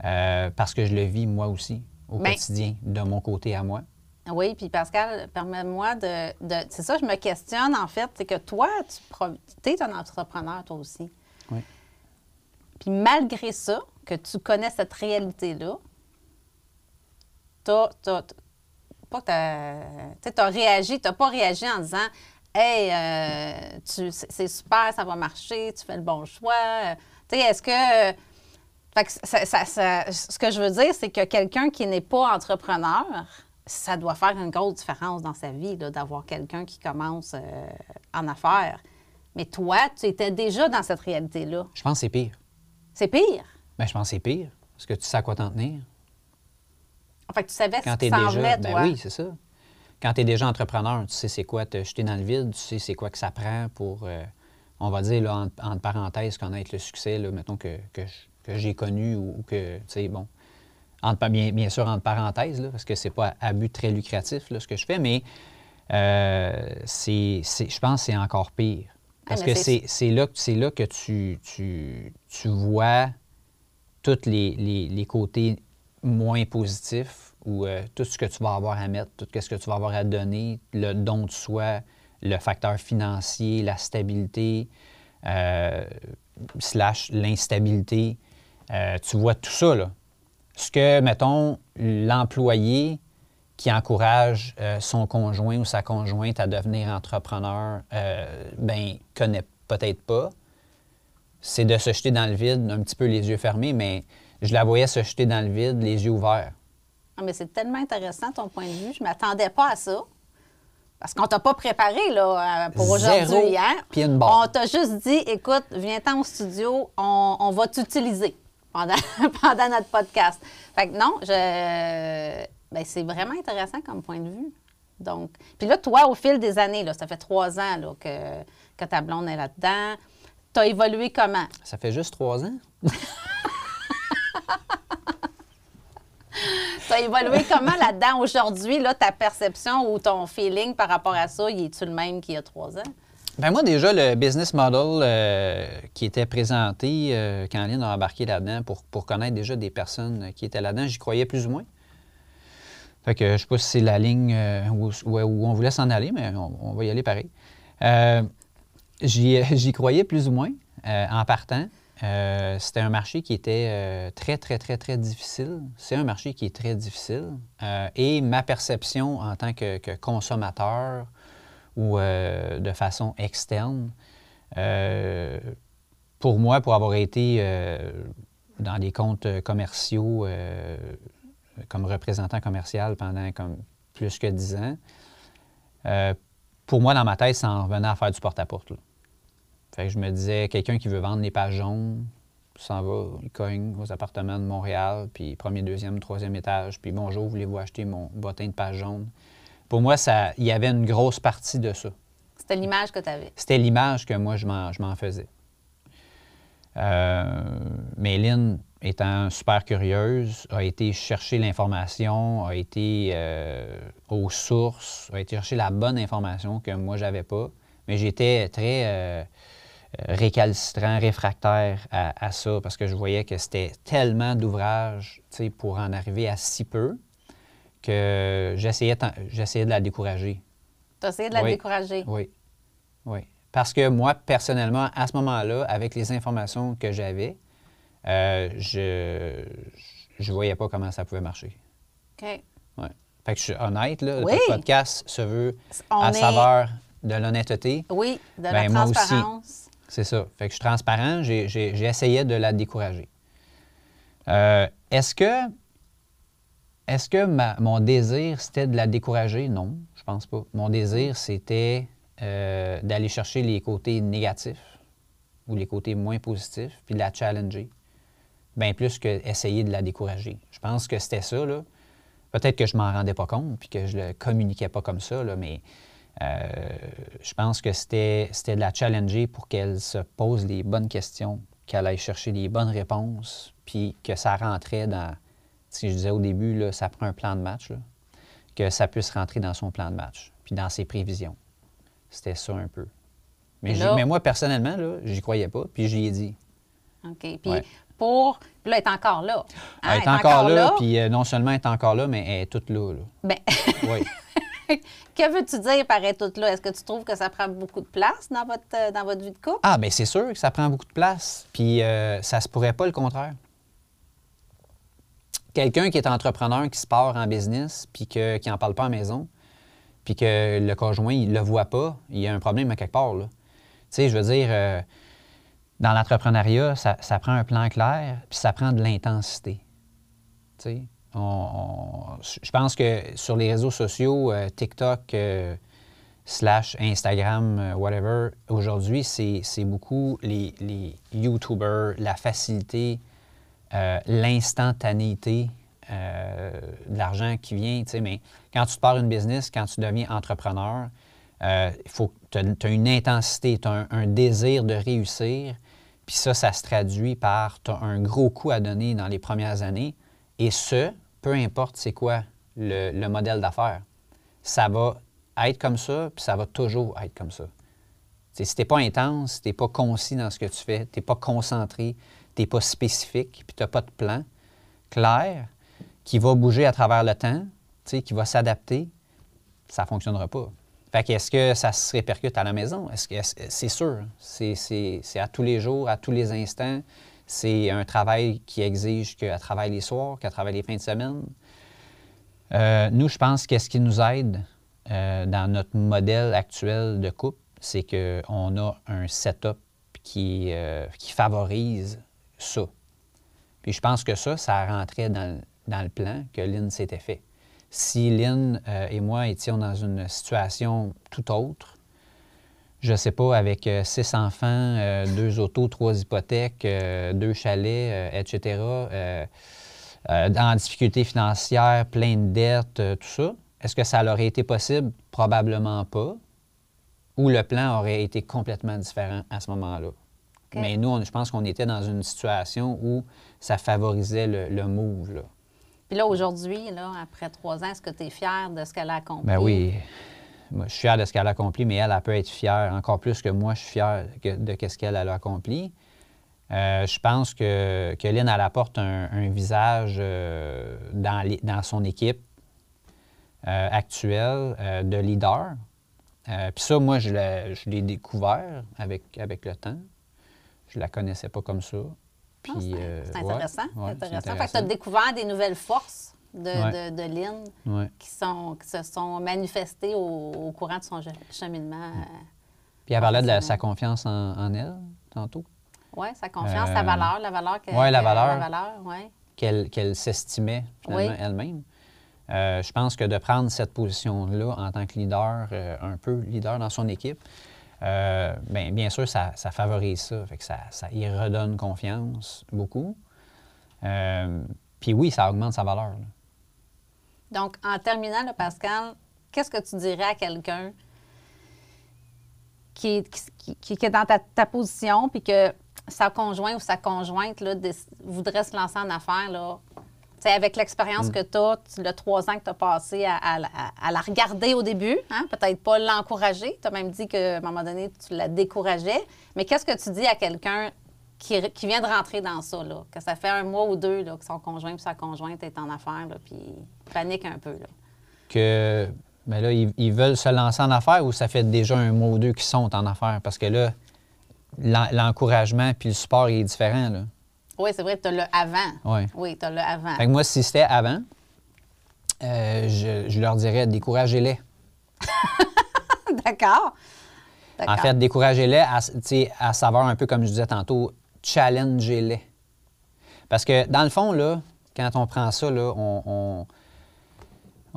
euh, parce que je le vis moi aussi au Ben- quotidien, de mon côté à moi. Oui, puis Pascal, permets-moi de, de- C'est ça, je me questionne, en fait, c'est que toi, tu es un entrepreneur, toi aussi. Oui. Puis malgré ça, que tu connais cette réalité-là, t'as, t'as- pas t'as, t'as réagi, t'as pas réagi en disant Hey, euh, tu- c'est super, ça va marcher, tu fais le bon choix. Euh, Tu sais, est-ce que. Fait que ça- ça- ça- ce que je veux dire, c'est que quelqu'un qui n'est pas entrepreneur, ça doit faire une grosse différence dans sa vie, d'avoir quelqu'un qui commence euh, en affaires. Mais toi, tu étais déjà dans cette réalité-là. Je pense que c'est pire. C'est pire? Ben, je pense que c'est pire, parce que tu sais à quoi t'en tenir. Fait que tu savais Quand ce qui s'en venait, ben toi. oui, c'est ça. Quand tu es déjà entrepreneur, tu sais c'est quoi te jeter dans le vide, tu sais c'est quoi que ça prend pour, euh, on va dire, là, entre, entre parenthèses, connaître le succès, là, mettons, que, que, je- que j'ai connu ou, ou que, tu sais, bon, entre, bien, bien sûr, entre parenthèses, là, parce que c'est pas à but très lucratif, là, ce que je fais, mais euh, c'est, je pense que c'est encore pire. Parce mais que c'est- là, que- c'est là que tu, tu, tu vois tous les, les- les côtés moins positifs ou euh, tout ce que tu vas avoir à mettre, tout ce que tu vas avoir à donner, le don de soi, le facteur financier, la stabilité, euh, slash l'instabilité. Euh, tu vois tout ça, là. Ce que, mettons, l'employé qui encourage euh, son conjoint ou sa conjointe à devenir entrepreneur, euh, ben, connaît peut-être pas. C'est de se jeter dans le vide, un petit peu les yeux fermés, mais je la voyais se jeter dans le vide, les yeux ouverts. Ah, mais c'est tellement intéressant ton point de vue. Je ne m'attendais pas à ça. Parce qu'on t'a pas préparé là, euh, pour aujourd'hui hier. barre. On t'a juste dit, écoute, viens-t'en au studio, on, on va t'utiliser pendant, [laughs] pendant notre podcast. Fait que non, je... ben, c'est vraiment intéressant comme point de vue. Donc, puis là, toi, au fil des années, là, ça fait trois ans là, que, que ta blonde est là-dedans. Tu as évolué comment? Ça fait juste trois ans. [laughs] Tu as évolué comment là-dedans aujourd'hui, là, ta perception ou ton feeling par rapport à ça, il est-tu le même qu'il y a trois ans? Ben moi, déjà, le business model euh, qui était présenté euh, quand Lynn a embarqué là-dedans pour, pour connaître déjà des personnes qui étaient là-dedans, j'y croyais plus ou moins. Fait que je sais pas si c'est la ligne euh, où, on voulait s'en aller, mais on, va y aller pareil. Euh, j'y, [laughs] croyais plus ou moins en partant. C'était un marché qui était très, très, très, très difficile. C'est un marché qui est très difficile. Et ma perception en tant que consommateur ou euh, de façon externe, euh, pour moi, pour avoir été euh, dans des comptes commerciaux comme représentant commercial pendant comme plus que dix ans, pour moi, dans ma tête, ça en revenait à faire du porte-à-porte. Fait que je me disais, quelqu'un qui veut vendre les pages jaunes, s'en va, il cogne aux appartements de Montréal, puis premier, deuxième, troisième étage, puis bonjour, voulez-vous acheter mon bottin de page jaune? Pour moi, ça, il y avait une grosse partie de ça. C'était l'image que tu avais. C'était l'image que moi, je m'en, faisais. Euh, mais Lynn, étant super curieuse, a été chercher l'information, a été euh, aux sources, a été chercher la bonne information que moi, j'avais pas. Mais j'étais très euh, récalcitrant, réfractaire à, à ça parce que je voyais que c'était tellement d'ouvrages pour en arriver à si peu que j'essayais, j'essayais de la décourager. Tu as essayé de la Oui. décourager? Oui. Oui. Parce que moi, personnellement, à ce moment-là, avec les informations que j'avais, euh, je ne voyais pas comment ça pouvait marcher. OK. Ouais. Fait que je suis honnête, là. Oui. Le podcast se veut On à est- saveur de l'honnêteté. Oui, de la Ben, transparence. C'est ça. Fait que je suis transparent, j'ai j'ai- j'ai essayé de la décourager. Euh, Est-ce que, est que mon désir, c'était de la décourager? Non, je pense pas. Mon désir, c'était euh, d'aller chercher les côtés négatifs ou les côtés moins positifs, puis de la challenger. Bien plus que essayer de la décourager. Je pense que c'était ça. Peut-être que je m'en rendais pas compte, puis que je le communiquais pas comme ça, mais euh, je pense que c'était de la challenger pour qu'elle se pose les bonnes questions, qu'elle aille chercher les bonnes réponses, puis que ça rentrait dans, que je disais au début, là, ça prend un plan de match, là, que ça puisse rentrer dans son plan de match, puis dans ses prévisions. C'était ça un peu. Mais, là- moi, personnellement, là, j'y croyais pas, puis j'y ai dit. OK. Puis Ouais. pour. Puis là, elle est encore là. Hein, elle est encore là, puis euh, non seulement elle est encore là, mais elle est toute là. là. Ben, [laughs] Oui. que veux-tu dire par être toute là? Est-ce que tu trouves que ça prend beaucoup de place dans votre, euh, dans votre vie de couple? Ah, bien, c'est sûr que ça prend beaucoup de place. Puis euh, ça se pourrait pas le contraire. Quelqu'un qui est entrepreneur, qui se part en business, puis que, qui n'en parle pas à maison, puis que le conjoint, il le voit pas, il y a un problème à quelque part. Tu sais, je veux dire, euh, dans l'entrepreneuriat, ça, ça prend un plan clair, puis ça prend de l'intensité. Tu sais, on- je pense que sur les réseaux sociaux, euh, TikTok, euh, slash Instagram, whatever, aujourd'hui, c'est c'est beaucoup les, les YouTubers, la facilité, euh, l'instantanéité euh, de l'argent qui vient, mais quand tu pars une business, quand tu deviens entrepreneur, euh, tu as, une intensité, tu as un, désir de réussir, puis ça, ça se traduit par tu as un gros coup à donner dans les premières années, et ce, peu importe c'est quoi le, le modèle d'affaires, ça va être comme ça, puis ça va toujours être comme ça. Si tu n'es pas intense, si tu n'es pas concis dans ce que tu fais, tu n'es pas concentré, tu n'es pas spécifique, puis tu n'as pas de plan clair qui va bouger à travers le temps, qui va s'adapter, ça ne fonctionnera pas. Fait que est-ce que ça se répercute à la maison? Est-ce que c'est sûr. C'est, à tous les jours, à tous les instants. C'est un travail qui exige qu'elle travaille les soirs, qu'elle travaille les fins de semaine. Euh, nous, je pense que ce qui nous aide euh, dans notre modèle actuel de couple, c'est qu'on a un setup qui, euh, qui favorise ça. Puis je pense que ça, ça rentrait dans, le- plan que Lynn s'était fait. Si Lynn euh, et moi étions dans une situation tout autre, je sais pas, avec euh, six enfants, euh, deux autos, trois hypothèques, deux chalets, etc., en difficulté financière, plein de dettes, tout ça, est-ce que ça aurait été possible? Probablement pas. Ou le plan aurait été complètement différent à ce moment-là? Mais nous, on- je pense qu'on était dans une situation où ça favorisait le, le move. Là. Puis là, aujourd'hui, là, après trois ans, est-ce que tu es fier de ce qu'elle a accompli? Ben oui. Moi, je suis fier de ce qu'elle a accompli, mais elle, elle peut être fière encore plus que moi, je suis fier que- de ce qu'elle elle a accompli. Euh, je pense que, que Lynn, elle apporte un, un visage euh, dans, les- dans son équipe euh, actuelle de leader. Puis ça, moi, je l'ai je l'ai découvert avec, avec le temps. Je la connaissais pas comme ça. Puis, Ah, c'est euh, c'est ouais, intéressant. ouais, intéressant. Tu as découvert des nouvelles forces de, Ouais. de, de Lynn qui, sont, qui se sont manifestées au, au courant de son cheminement. euh, Puis elle parlait de la- sa confiance en, en elle tantôt. Oui, sa confiance, Euh, sa valeur, la valeur que, ouais, la valeur. La valeur, oui. qu'elle qu'elle s'estimait finalement Oui. elle-même. Euh, je pense que de prendre cette position-là en tant que leader, euh, un peu leader dans son équipe, euh, ben, bien sûr, ça, ça favorise ça. Fait que ça, ça y redonne confiance beaucoup. Euh, Puis oui, ça augmente sa valeur. Donc, en terminant, Pascal, qu'est-ce que tu dirais à quelqu'un qui qui, qui- qui est dans ta, ta position puis que sa conjoint ou sa conjointe là, voudrait se lancer en affaires, là, Tu sais, avec l'expérience que tu as, le trois ans que tu as passé à, à- à- à la regarder au début, hein, peut-être pas l'encourager. Tu as même dit qu'à un moment donné, tu la décourageais. Mais qu'est-ce que tu dis à quelqu'un qui, qui vient de rentrer dans ça, là, que ça fait un mois ou deux là, que son conjoint ou sa conjointe est en affaires, là, puis il panique un peu? Là. Que, ben là, ils, ils veulent se lancer en affaires ou ça fait déjà un mois ou deux qu'ils sont en affaires? Parce que là, l'en- l'encouragement puis le support il est différent. Là. Oui, c'est vrai, tu as le avant. Ouais. Oui, tu as le avant. Fait que moi, si c'était avant, euh, je, je leur dirais découragez-les. [laughs] D'accord. En fait, découragez-les à, tu sais, à savoir un peu comme je disais tantôt, challengez-les. Parce que dans le fond, là, quand on prend ça, là, on, on-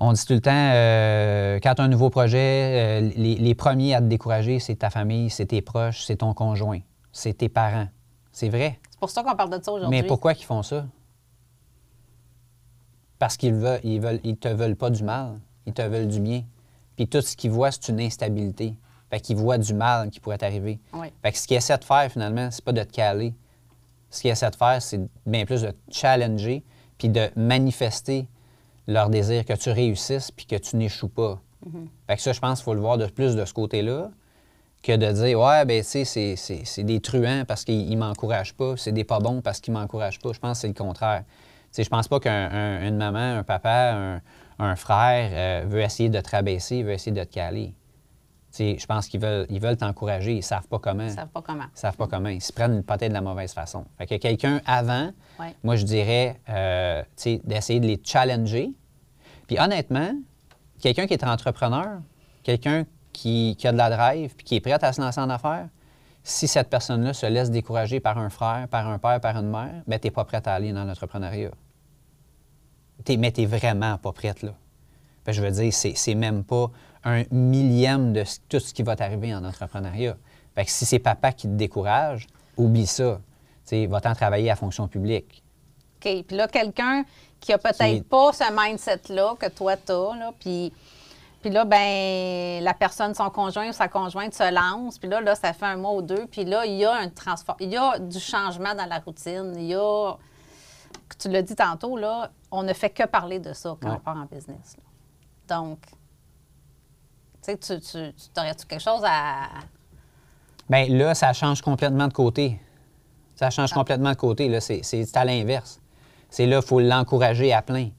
on dit tout le temps, euh, quand tu as un nouveau projet, euh, les, les premiers à te décourager, c'est ta famille, c'est tes proches, c'est ton conjoint, c'est tes parents. C'est vrai? C'est pour ça qu'on parle de ça aujourd'hui. Mais pourquoi qu'ils font ça? Parce qu'ils veulent, ils veulent, ils te veulent pas du mal, ils te veulent du bien. Puis tout ce qu'ils voient, c'est une instabilité. Fait qu'ils voient du mal qui pourrait t'arriver. Oui. Fait que ce qu'ils essaient de faire, finalement, c'est pas de te caler. Ce qu'ils essaient de faire, c'est bien plus de te challenger puis de manifester leur désir que tu réussisses puis que tu n'échoues pas. Fait que ça, je pense qu'il faut le voir de plus de ce côté-là que de dire Ouais, ben tu sais, c'est- c'est c'est des truands parce qu'ils ne m'encouragent pas, c'est des pas bons parce qu'ils ne m'encouragent pas. Je pense que c'est le contraire. Sais, je pense pas qu'une maman, un papa, un, un frère euh, veut essayer de te rabaisser, veut essayer de te caler. Tu sais, je pense qu'ils veulent ils veulent t'encourager, ils ne savent pas comment. Ils ne savent pas comment. Ils savent pas comment. Ils se prennent peut-être de la mauvaise façon. Fait que quelqu'un avant, Ouais. moi, je dirais, euh, d'essayer de les challenger. Puis honnêtement, quelqu'un qui est entrepreneur, quelqu'un qui, qui a de la drive puis qui est prêt à se lancer en affaires, si cette personne-là se laisse décourager par un frère, par un père, par une mère, ben t'es pas prête à aller dans l'entrepreneuriat. Mais tu n'es vraiment pas prête, là. Ben, je veux dire, c'est, c'est même pas un millième de tout ce qui va t'arriver en entrepreneuriat. Fait que si c'est papa qui te décourage, oublie ça. Tu va-t'en travailler à fonction publique. OK. Puis là, quelqu'un qui a peut-être Qui- pas ce mindset-là que toi, tu as, là, puis, puis là, ben la personne, son conjoint ou sa conjointe se lance, puis là, là, ça fait un mois ou deux, puis là, il y a un transfert, il y a du changement dans la routine, il y a, tu l'as dit tantôt, là, on ne fait que parler de ça quand Ouais. on part en business. là. Donc, tu sais, tu, tu, tu aurais-tu quelque chose à... Bien là, ça change complètement de côté. Ça change complètement de côté. Là, c'est, c'est à l'inverse. C'est là, il faut l'encourager à plein.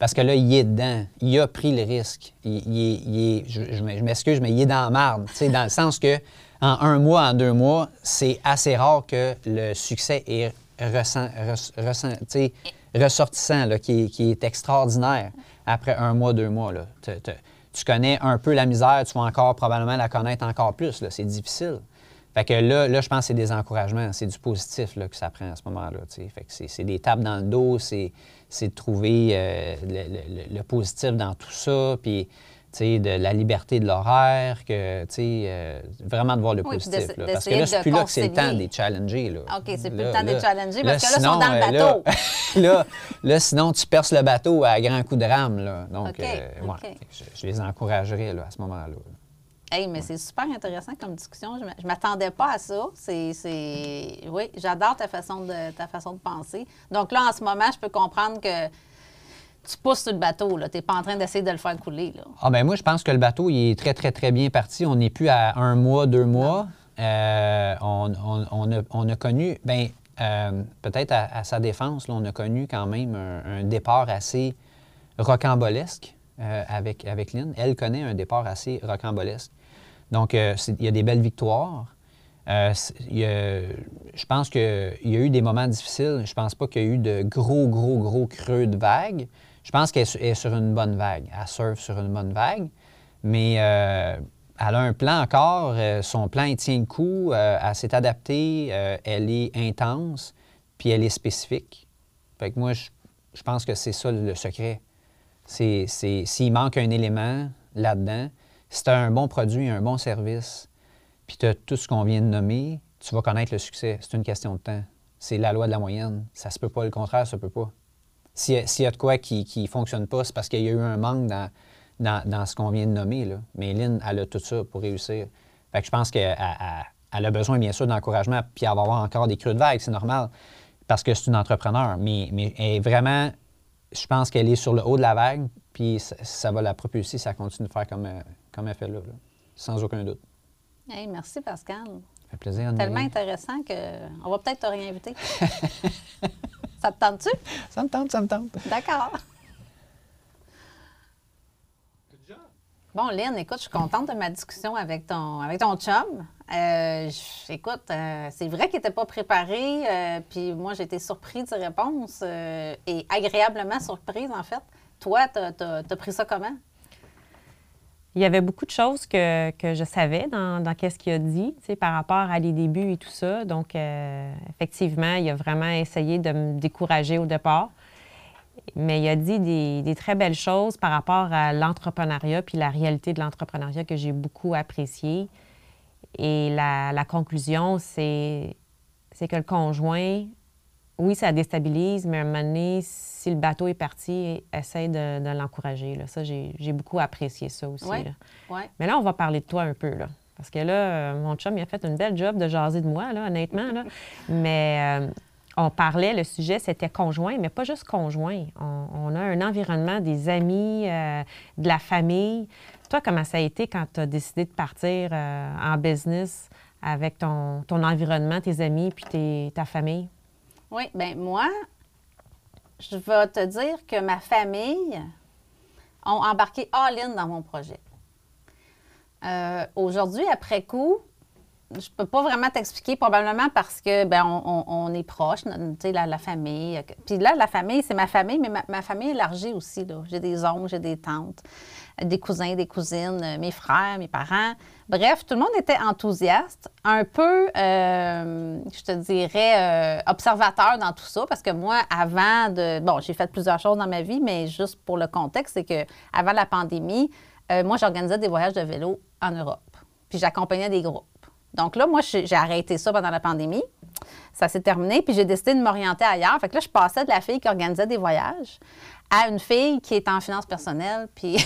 Parce que là, il est dedans. Il a pris le risque. Il, je, m'excuse, mais il est dans la marde. Dans le sens que en un mois, en deux mois, c'est assez rare que le succès est ressortissant, qui, est- extraordinaire après un mois, deux mois. Tu connais un peu la misère, tu vas encore probablement la connaître encore plus. C'est difficile. Fait que là, là, je pense que c'est des encouragements, c'est du positif que ça prend à ce moment-là. Fait que c'est, c'est des tapes dans le dos, c'est, c'est de trouver euh, le, le- le- le positif dans tout ça, puis de la liberté de l'horaire, que, euh, vraiment de voir le Oui, positif. là. Parce que là, c'est plus là que c'est le temps des challenger. Là. OK, c'est plus Là- le temps de les challenger, là, parce que là, ils sont dans le euh, là- bateau. [laughs] là, là, sinon, tu perces le bateau à grands coups de rame. Là. Donc, euh, ouais, je, je les encouragerais là, à ce moment-là. Hey, mais c'est super intéressant comme discussion. Je ne m'attendais pas à ça. C'est, c'est- Oui, j'adore ta façon, de, ta façon de penser. Donc là, en ce moment, je peux comprendre que tu pousses sur le bateau. Tu n'es pas en train d'essayer de le faire couler. Là. Ah ben moi, je pense que le bateau, il est très, très, très bien parti. On n'est plus à un mois, deux mois. Euh, on, on- on a, on a connu, ben euh, peut-être à, à sa défense, là, on a connu quand même un, un départ assez rocambolesque euh, avec, avec Lynn. Elle connaît un départ assez rocambolesque. Donc, euh, il y a des belles victoires. Euh, je pense qu'il y a eu des moments difficiles. Je pense pas qu'il y a eu de gros, gros, gros creux de vagues. Je pense qu'elle est sur- une bonne vague. Elle surfe sur une bonne vague. Mais euh, elle a un plan encore. Son plan, il tient le coup. Elle s'est adaptée. Elle est intense. Puis elle est spécifique. Fait que moi, je, je pense que c'est ça le secret. C'est- s'il manque un élément là-dedans, si tu as un bon produit, un bon service, puis tu as tout ce qu'on vient de nommer, tu vas connaître le succès. C'est une question de temps. C'est la loi de la moyenne. Ça se peut pas. Le contraire, ça peut pas. S'il y, a- de quoi qui ne fonctionne pas, c'est parce qu'il y a eu un manque dans, dans, dans ce qu'on vient de nommer. Là. Mais Lynn, elle a tout ça pour réussir. Fait que je pense qu'elle elle- elle a besoin, bien sûr, d'encouragement, puis elle va avoir encore des creux de vague, c'est normal, parce que c'est une entrepreneur. Mais, mais vraiment, je pense qu'elle est sur le haut de la vague, puis ça, ça va la propulser ça continue de faire comme, euh, comme elle fait là, là. sans aucun doute. Hey, merci, Pascal. Ça fait plaisir. Tellement intéressant qu'on va peut-être te réinviter. [laughs] ça te tente-tu? Ça me tente, ça me tente. D'accord. Bon, Lynn, écoute, je suis contente de ma discussion avec ton, avec ton chum. Euh, écoute, euh, c'est vrai qu'il n'était pas préparé, euh, puis moi, j'ai été surprise de réponse euh, et agréablement surprise, en fait. Toi, tu as, pris ça comment? Il y avait beaucoup de choses que, que je savais dans, dans qu'est-ce qu'il a dit, par rapport à les débuts et tout ça. Donc, euh, effectivement, il a vraiment essayé de me décourager au départ. Mais il a dit des, des très belles choses par rapport à l'entrepreneuriat puis la réalité de l'entrepreneuriat que j'ai beaucoup apprécié. Et la, la conclusion, c'est que le conjoint oui, ça déstabilise, mais à un moment donné, si le bateau est parti, essaye de, de l'encourager. Ça, j'ai beaucoup apprécié ça aussi. Ouais. là. Ouais. Mais là, on va parler de toi un peu, là. Parce que là, euh, mon chum, il a fait une belle job de jaser de moi, là, honnêtement. Là. [laughs] Mais euh, on parlait, le sujet, c'était conjoint, mais pas juste conjoint. On, on a un environnement, des amis, euh, de la famille. Toi, comment ça a été quand tu as décidé de partir euh, en business avec ton, ton environnement, tes amis, puis tes- ta famille? Oui, bien moi, je vais te dire que ma famille ont embarqué all-in dans mon projet. Euh, Aujourd'hui, après coup, je peux pas vraiment t'expliquer, probablement parce que ben on, est proche, la, la famille. euh, Puis là, la famille, c'est ma famille, mais ma, ma famille élargie aussi. J'ai des oncles, j'ai des tantes, des cousins, des cousines, euh, mes frères, mes parents. Bref, tout le monde était enthousiaste, un peu, euh, je te dirais, euh, observateur dans tout ça, parce que moi, avant de... Bon, j'ai fait plusieurs choses dans ma vie, mais juste pour le contexte, c'est que avant la pandémie, moi, j'organisais des voyages de vélo en Europe. Puis j'accompagnais des groupes. Donc là, moi, j'ai arrêté ça pendant la pandémie. Ça s'est terminé, puis j'ai décidé de m'orienter ailleurs. Fait que là, je passais de la fille qui organisait des voyages à une fille qui est en finance personnelle, puis,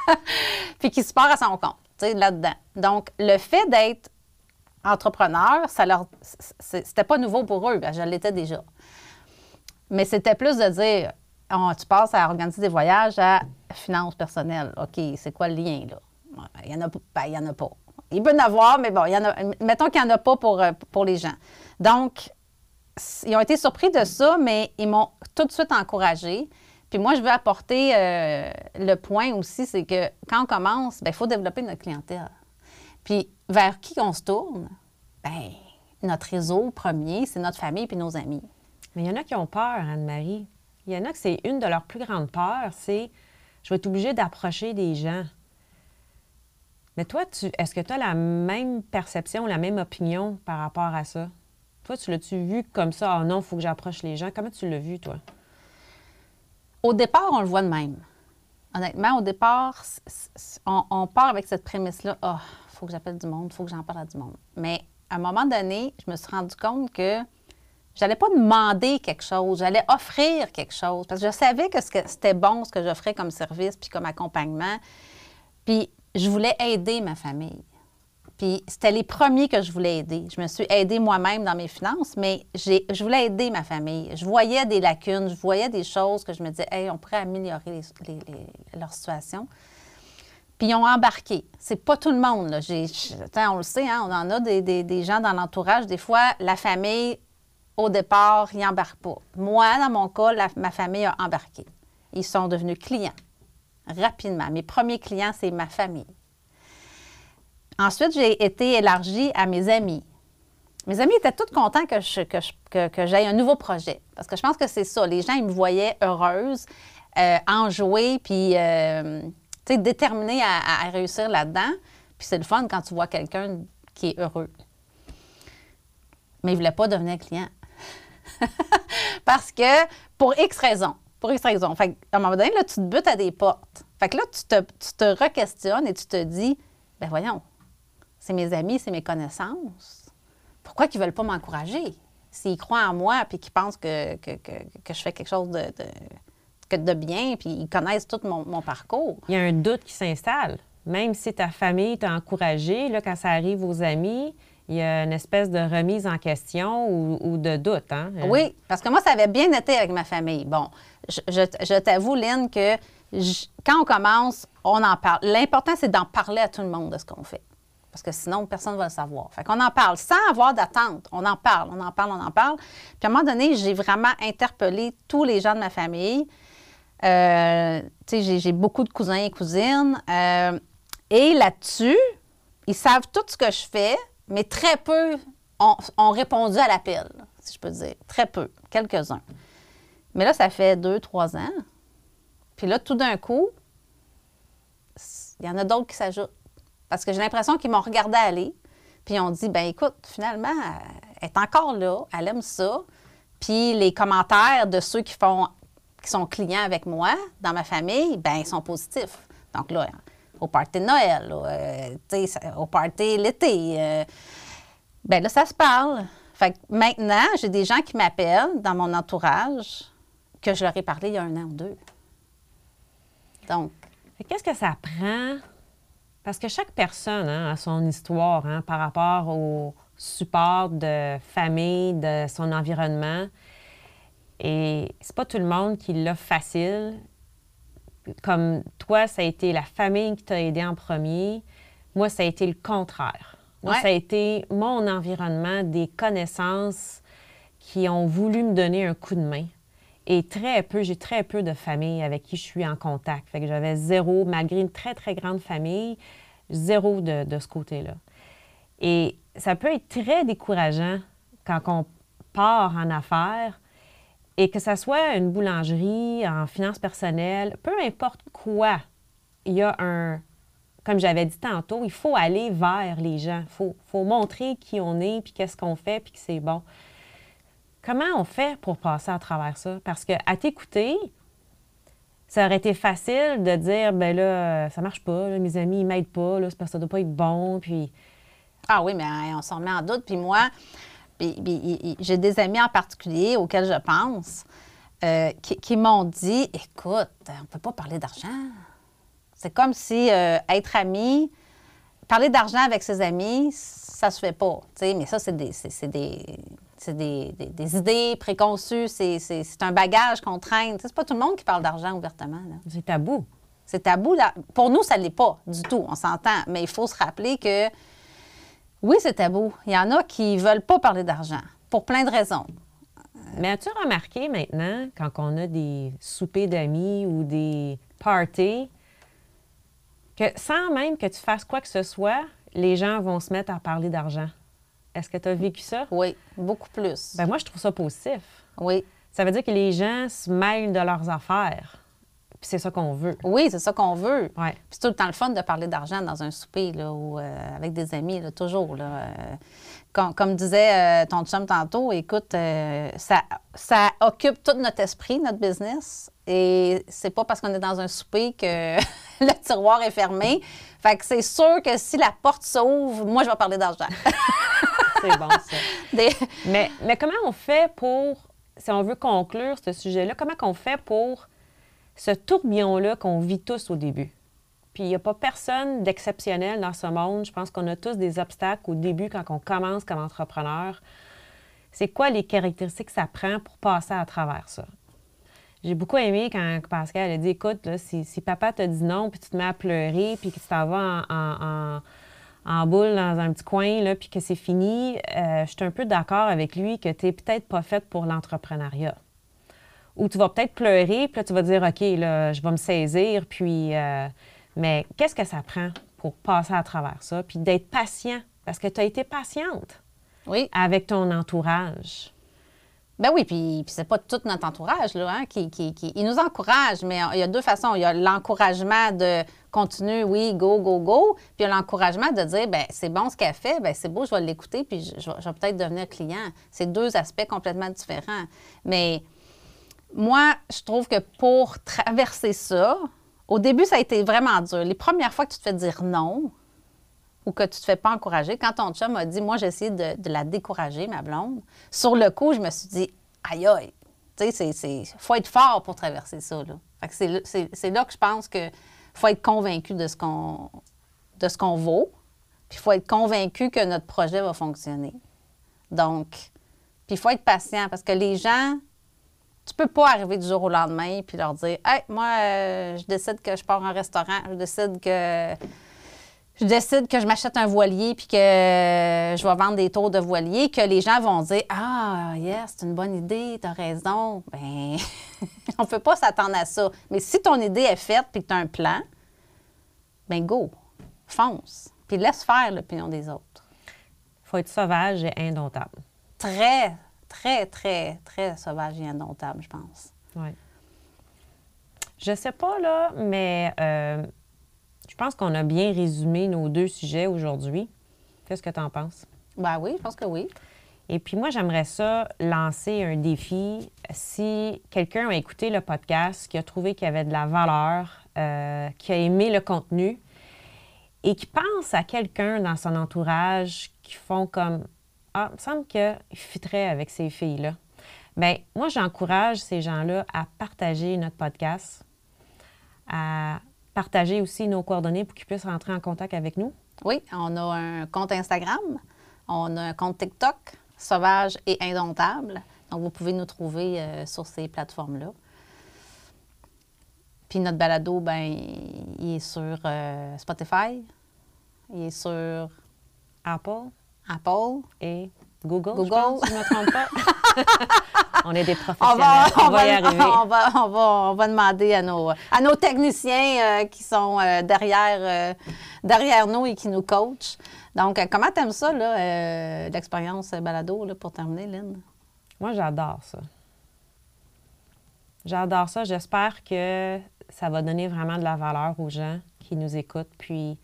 [laughs] puis qui se part à son compte, tu sais, là-dedans. Donc, le fait d'être entrepreneur, ça leur, c'était pas nouveau pour eux, je l'étais déjà. Mais c'était plus de dire, Oh, tu passes à organiser des voyages à finance personnelle. OK, c'est quoi le lien, là? Il y en a, pas- ben, en a pas. Il peut y en avoir, mais bon, il y en a, mettons qu'il n'y en a pas pour, euh, pour les gens. Donc, ils ont été surpris de ça, mais ils m'ont tout de suite encouragé. Puis moi, je veux apporter euh, le point aussi, c'est que quand on commence, il faut développer notre clientèle. Puis vers qui on se tourne? Bien, notre réseau premier, c'est notre famille puis nos amis. Mais il y en a qui ont peur, Anne-Marie. Il y en a que c'est une de leurs plus grandes peurs, c'est je vais être obligée d'approcher des gens. Mais toi, tu, est-ce que tu as la même perception, la même opinion par rapport à ça? Toi, tu l'as-tu vu comme ça? Ah non, il faut que j'approche les gens. Comment tu l'as vu, toi? Au départ, on le voit de même. Honnêtement, au départ, on, part avec cette prémisse-là. Ah, il faut que j'appelle du monde, il faut que j'en parle à du monde. Mais à un moment donné, je me suis rendu compte que j'allais pas demander quelque chose, j'allais offrir quelque chose. Parce que je savais que c'était bon, ce que j'offrais comme service puis comme accompagnement. Puis je voulais aider ma famille. Puis c'était les premiers que je voulais aider. Je me suis aidée moi-même dans mes finances, mais je voulais aider ma famille. Je voyais des lacunes, je voyais des choses que je me disais, hey, on pourrait améliorer leur situation. Puis ils ont embarqué. C'est pas tout le monde. Là. On le sait, hein, on en a des, gens dans l'entourage. Des fois, la famille, au départ, ils n'embarquent pas. Moi, dans mon cas, ma famille a embarqué. Ils sont devenus clients rapidement. Mes premiers clients, c'est ma famille. Ensuite, j'ai été élargie à mes amis. Mes amis étaient tous contents que, je, que, j'aille un nouveau projet. Parce que je pense que c'est ça. Les gens, ils me voyaient heureuse, euh, enjouée, puis euh, déterminée à, à réussir là-dedans. Puis c'est le fun quand tu vois quelqu'un qui est heureux. Mais ils ne voulaient pas devenir client. [laughs] Parce que, pour X raisons, pour X raisons. Fait à un moment donné, là, tu te butes à des portes. Fait que là, tu te, tu te re-questionnes et tu te dis, ben voyons, c'est mes amis, c'est mes connaissances. Pourquoi ils ne veulent pas m'encourager? S'ils croient en moi puis qu'ils pensent que, que, que- que je fais quelque chose de, de, que de bien puis ils connaissent tout mon, mon parcours. Il y a un doute qui s'installe. Même si ta famille t'a encouragé, là, quand ça arrive aux amis, il y a une espèce de remise en question ou, ou de doute. Hein? Oui, parce que moi, ça avait bien été avec ma famille. Bon, je, je- je t'avoue, Lynn, que je- quand on commence, on en parle. L'important, c'est d'en parler à tout le monde de ce qu'on fait. Parce que sinon, personne ne va le savoir. Fait qu'on en parle sans avoir d'attente. On en parle, on en parle, on en parle. Puis à un moment donné, j'ai vraiment interpellé tous les gens de ma famille. Euh, tu sais, j'ai- beaucoup de cousins et cousines. Euh, et là-dessus, ils savent tout ce que je fais, mais très peu ont, répondu à l'appel, si je peux dire. Très peu, quelques-uns. Mais là, ça fait deux, trois ans. Puis là, tout d'un coup, il y en a d'autres qui s'ajoutent. Parce que j'ai l'impression qu'ils m'ont regardé aller, puis ils ont dit, ben écoute, finalement, elle est encore là, elle aime ça. Puis les commentaires de ceux qui font, qui sont clients avec moi, dans ma famille, ben ils sont positifs. Donc là, au party de Noël, euh, au party l'été, euh, ben là, ça se parle. Fait que maintenant, j'ai des gens qui m'appellent dans mon entourage que je leur ai parlé il y a un an ou deux. Donc, Qu'est-ce que ça prend? Parce que chaque personne hein, a son histoire hein, par rapport au support de famille, de son environnement. Et c'est pas tout le monde qui l'a facile. Comme toi, ça a été la famille qui t'a aidé en premier. Moi, ça a été le contraire. Moi, Ouais. ça a été mon environnement, des connaissances qui ont voulu me donner un coup de main. Et très peu, j'ai très peu de familles avec qui je suis en contact. Fait que j'avais zéro, malgré une très, très grande famille, zéro de, de ce côté-là. Et ça peut être très décourageant quand on part en affaires et que ça soit une boulangerie, en finances personnelles, peu importe quoi, il y a un, comme j'avais dit tantôt, il faut aller vers les gens. Il faut, faut montrer qui on est, puis qu'est-ce qu'on fait, puis que c'est bon. Comment on fait pour passer à travers ça? Parce que à t'écouter, ça aurait été facile de dire, ben là, ça marche pas, mes amis, ils m'aident pas, là, c'est parce que ça doit pas être bon, puis... ah oui, mais hein, on s'en met en doute. Puis moi, j'ai des amis en particulier auxquels je pense euh, qui, m'ont dit écoute, on peut pas parler d'argent. C'est comme si euh, être ami, parler d'argent avec ses amis, ça se fait pas. Mais ça, c'est des, des, c'est des, des- des idées préconçues, c'est, c'est- c'est un bagage qu'on traîne. C'est pas tout le monde qui parle d'argent ouvertement. C'est tabou. C'est tabou. Là. Pour nous, ça ne l'est pas du tout, on s'entend. Mais il faut se rappeler que oui, c'est tabou. Il y en a qui ne veulent pas parler d'argent pour plein de raisons. Mais as-tu remarqué maintenant, quand on a des soupers d'amis ou des parties, que sans même que tu fasses quoi que ce soit, les gens vont se mettre à parler d'argent? Est-ce que tu as vécu ça? Oui, beaucoup plus. Ben moi, je trouve ça positif. oui. Ça veut dire que les gens se mêlent de leurs affaires. Puis c'est ça qu'on veut. Oui, c'est ça qu'on veut. Ouais. Puis c'est tout le temps le fun de parler d'argent dans un souper là, ou euh, avec des amis, là, toujours. Là, Euh, comme, comme disait euh, ton chum tantôt, écoute, ça, ça occupe tout notre esprit, notre business. Et c'est pas parce qu'on est dans un souper que [laughs] le tiroir est fermé. Fait que c'est sûr que si la porte s'ouvre, moi, je vais parler d'argent. [laughs] C'est bon, ça. [laughs] Des- Mais, mais comment on fait pour, si on veut conclure ce sujet-là, comment on fait pour ce tourbillon-là qu'on vit tous au début? Puis il n'y a pas personne d'exceptionnel dans ce monde. Je pense qu'on a tous des obstacles au début quand on commence comme entrepreneur. C'est quoi les caractéristiques que ça prend pour passer à travers ça? J'ai beaucoup aimé quand Pascal a dit Écoute, là, si, si papa te dit non, puis tu te mets à pleurer, puis que tu t'en vas en, en- en- en boule dans un petit coin, là, puis que c'est fini, euh, je suis un peu d'accord avec lui que tu n'es peut-être pas faite pour l'entrepreneuriat. Ou tu vas peut-être pleurer, puis là, tu vas dire OK, là, je vais me saisir, puis. euh, mais qu'est-ce que ça prend pour passer à travers ça, puis d'être patient? Parce que tu as été patiente oui. avec ton entourage. Ben oui, puis, c'est pas tout notre entourage là, hein, qui, qui, qui- Il nous encourage, mais il y a deux façons. Il y a l'encouragement de continuer, oui, go, go, go. Puis il y a l'encouragement de dire, ben c'est bon ce qu'elle fait, ben c'est beau, je vais l'écouter, puis je, je vais peut-être devenir client. C'est deux aspects complètement différents. Mais moi, je trouve que pour traverser ça, au début, ça a été vraiment dur. Les premières fois que tu te fais dire non, ou que tu te fais pas encourager. Quand ton chum m'a dit, moi, j'ai essayé de, la décourager, ma blonde, sur le coup, je me suis dit, aïe, aïe. Tu sais, faut être fort pour traverser ça. Là. C'est là que je pense que faut être convaincu de ce qu'on de ce qu'on vaut, puis il faut être convaincu que notre projet va fonctionner. Donc, puis il faut être patient parce que les gens, tu peux pas arriver du jour au lendemain puis leur dire, hey, moi, euh, je décide que je pars en restaurant, je décide que je décide que je m'achète un voilier puis que je vais vendre des tours de voilier, que les gens vont dire Ah, yes, c'est une bonne idée, tu as raison. Bien, [laughs] on ne peut pas s'attendre à ça. Mais si ton idée est faite puis que tu as un plan, ben go, fonce. Puis laisse faire l'opinion des autres. Il faut être sauvage et indomptable. Très, très, très, très sauvage et indomptable, je pense. Oui. Je sais pas, là, mais euh, je pense qu'on a bien résumé nos deux sujets aujourd'hui. Qu'est-ce que tu en penses? Ben oui, je pense que oui. Et puis moi, j'aimerais ça lancer un défi. Si quelqu'un a écouté le podcast, qui a trouvé qu'il y avait de la valeur, euh, qui a aimé le contenu et qui pense à quelqu'un dans son entourage qui font comme Ah, il me semble qu'il fitterait avec ces filles-là. Bien, moi, j'encourage ces gens-là à partager notre podcast, à partager aussi nos coordonnées pour qu'ils puissent rentrer en contact avec nous? Oui, on a un compte Instagram, on a un compte TikTok, Sauvage et Indomptable. Donc, vous pouvez nous trouver euh, sur ces plateformes-là. Puis notre balado, ben, il est sur euh, Spotify, il est sur Apple Apple. et Google, Google. je pense, si je ne me trompe pas. [laughs] on est des On professionnels. va, On, on va y arriver. on va- on va- on va demander à nos, à nos techniciens euh, qui sont euh, derrière, euh, derrière nous et qui nous coachent. Donc, comment t'aimes ça, là, l'expérience balado, là, pour terminer, Lynn? Moi, j'adore ça. J'adore ça. J'espère que ça va donner vraiment de la valeur aux gens qui nous écoutent. Puis,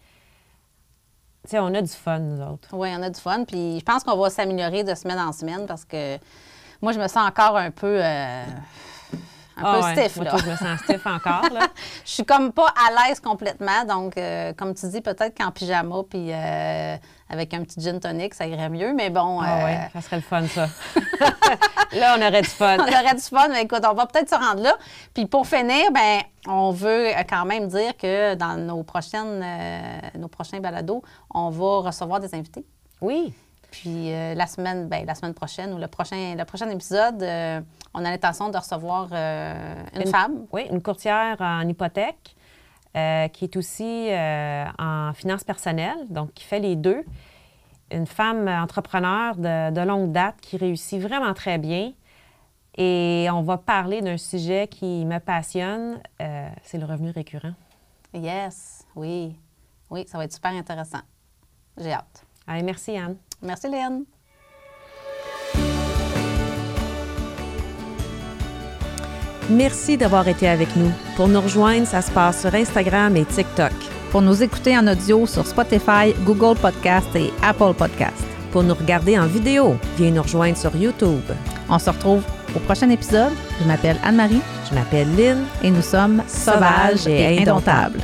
sais, on a du fun, nous autres. Oui, on a du fun. Puis je pense qu'on va s'améliorer de semaine en semaine parce que moi, je me sens encore un peu, euh, un Ah peu ouais, stiff. moi, là. tout, je me sens stiff encore, là. [laughs] Je suis comme pas à l'aise complètement. Donc, euh, comme tu dis, peut-être qu'en pyjama puis euh, avec un petit gin tonic, ça irait mieux. Mais bon, Ah euh, ouais, ça serait le fun, ça. [laughs] là, on aurait du fun. on aurait du fun. Mais écoute, on va peut-être se rendre là. Puis pour finir, ben, on veut quand même dire que dans nos prochaines, euh, nos prochains balados, on va recevoir des invités. Oui. Puis euh, la semaine, ben, la semaine prochaine ou le prochain, le prochain épisode, euh, on a l'intention de recevoir euh, une, Une- femme. Oui, une courtière en hypothèque euh, qui est aussi euh, en finances personnelles, donc qui fait les deux. Une femme entrepreneur de, de longue date qui réussit vraiment très bien. Et on va parler d'un sujet qui me passionne, euh, c'est le revenu récurrent. Yes, oui. Oui, ça va être super intéressant. J'ai hâte. Allez, merci Anne. Merci, Lynn. Merci d'avoir été avec nous. Pour nous rejoindre, ça se passe sur Instagram et TikTok. Pour nous écouter en audio sur Spotify, Google Podcast et Apple Podcast. Pour nous regarder en vidéo, viens nous rejoindre sur YouTube. On se retrouve au prochain épisode. Je m'appelle Anne-Marie Je m'appelle Lynn. et nous sommes sauvages et indomptables.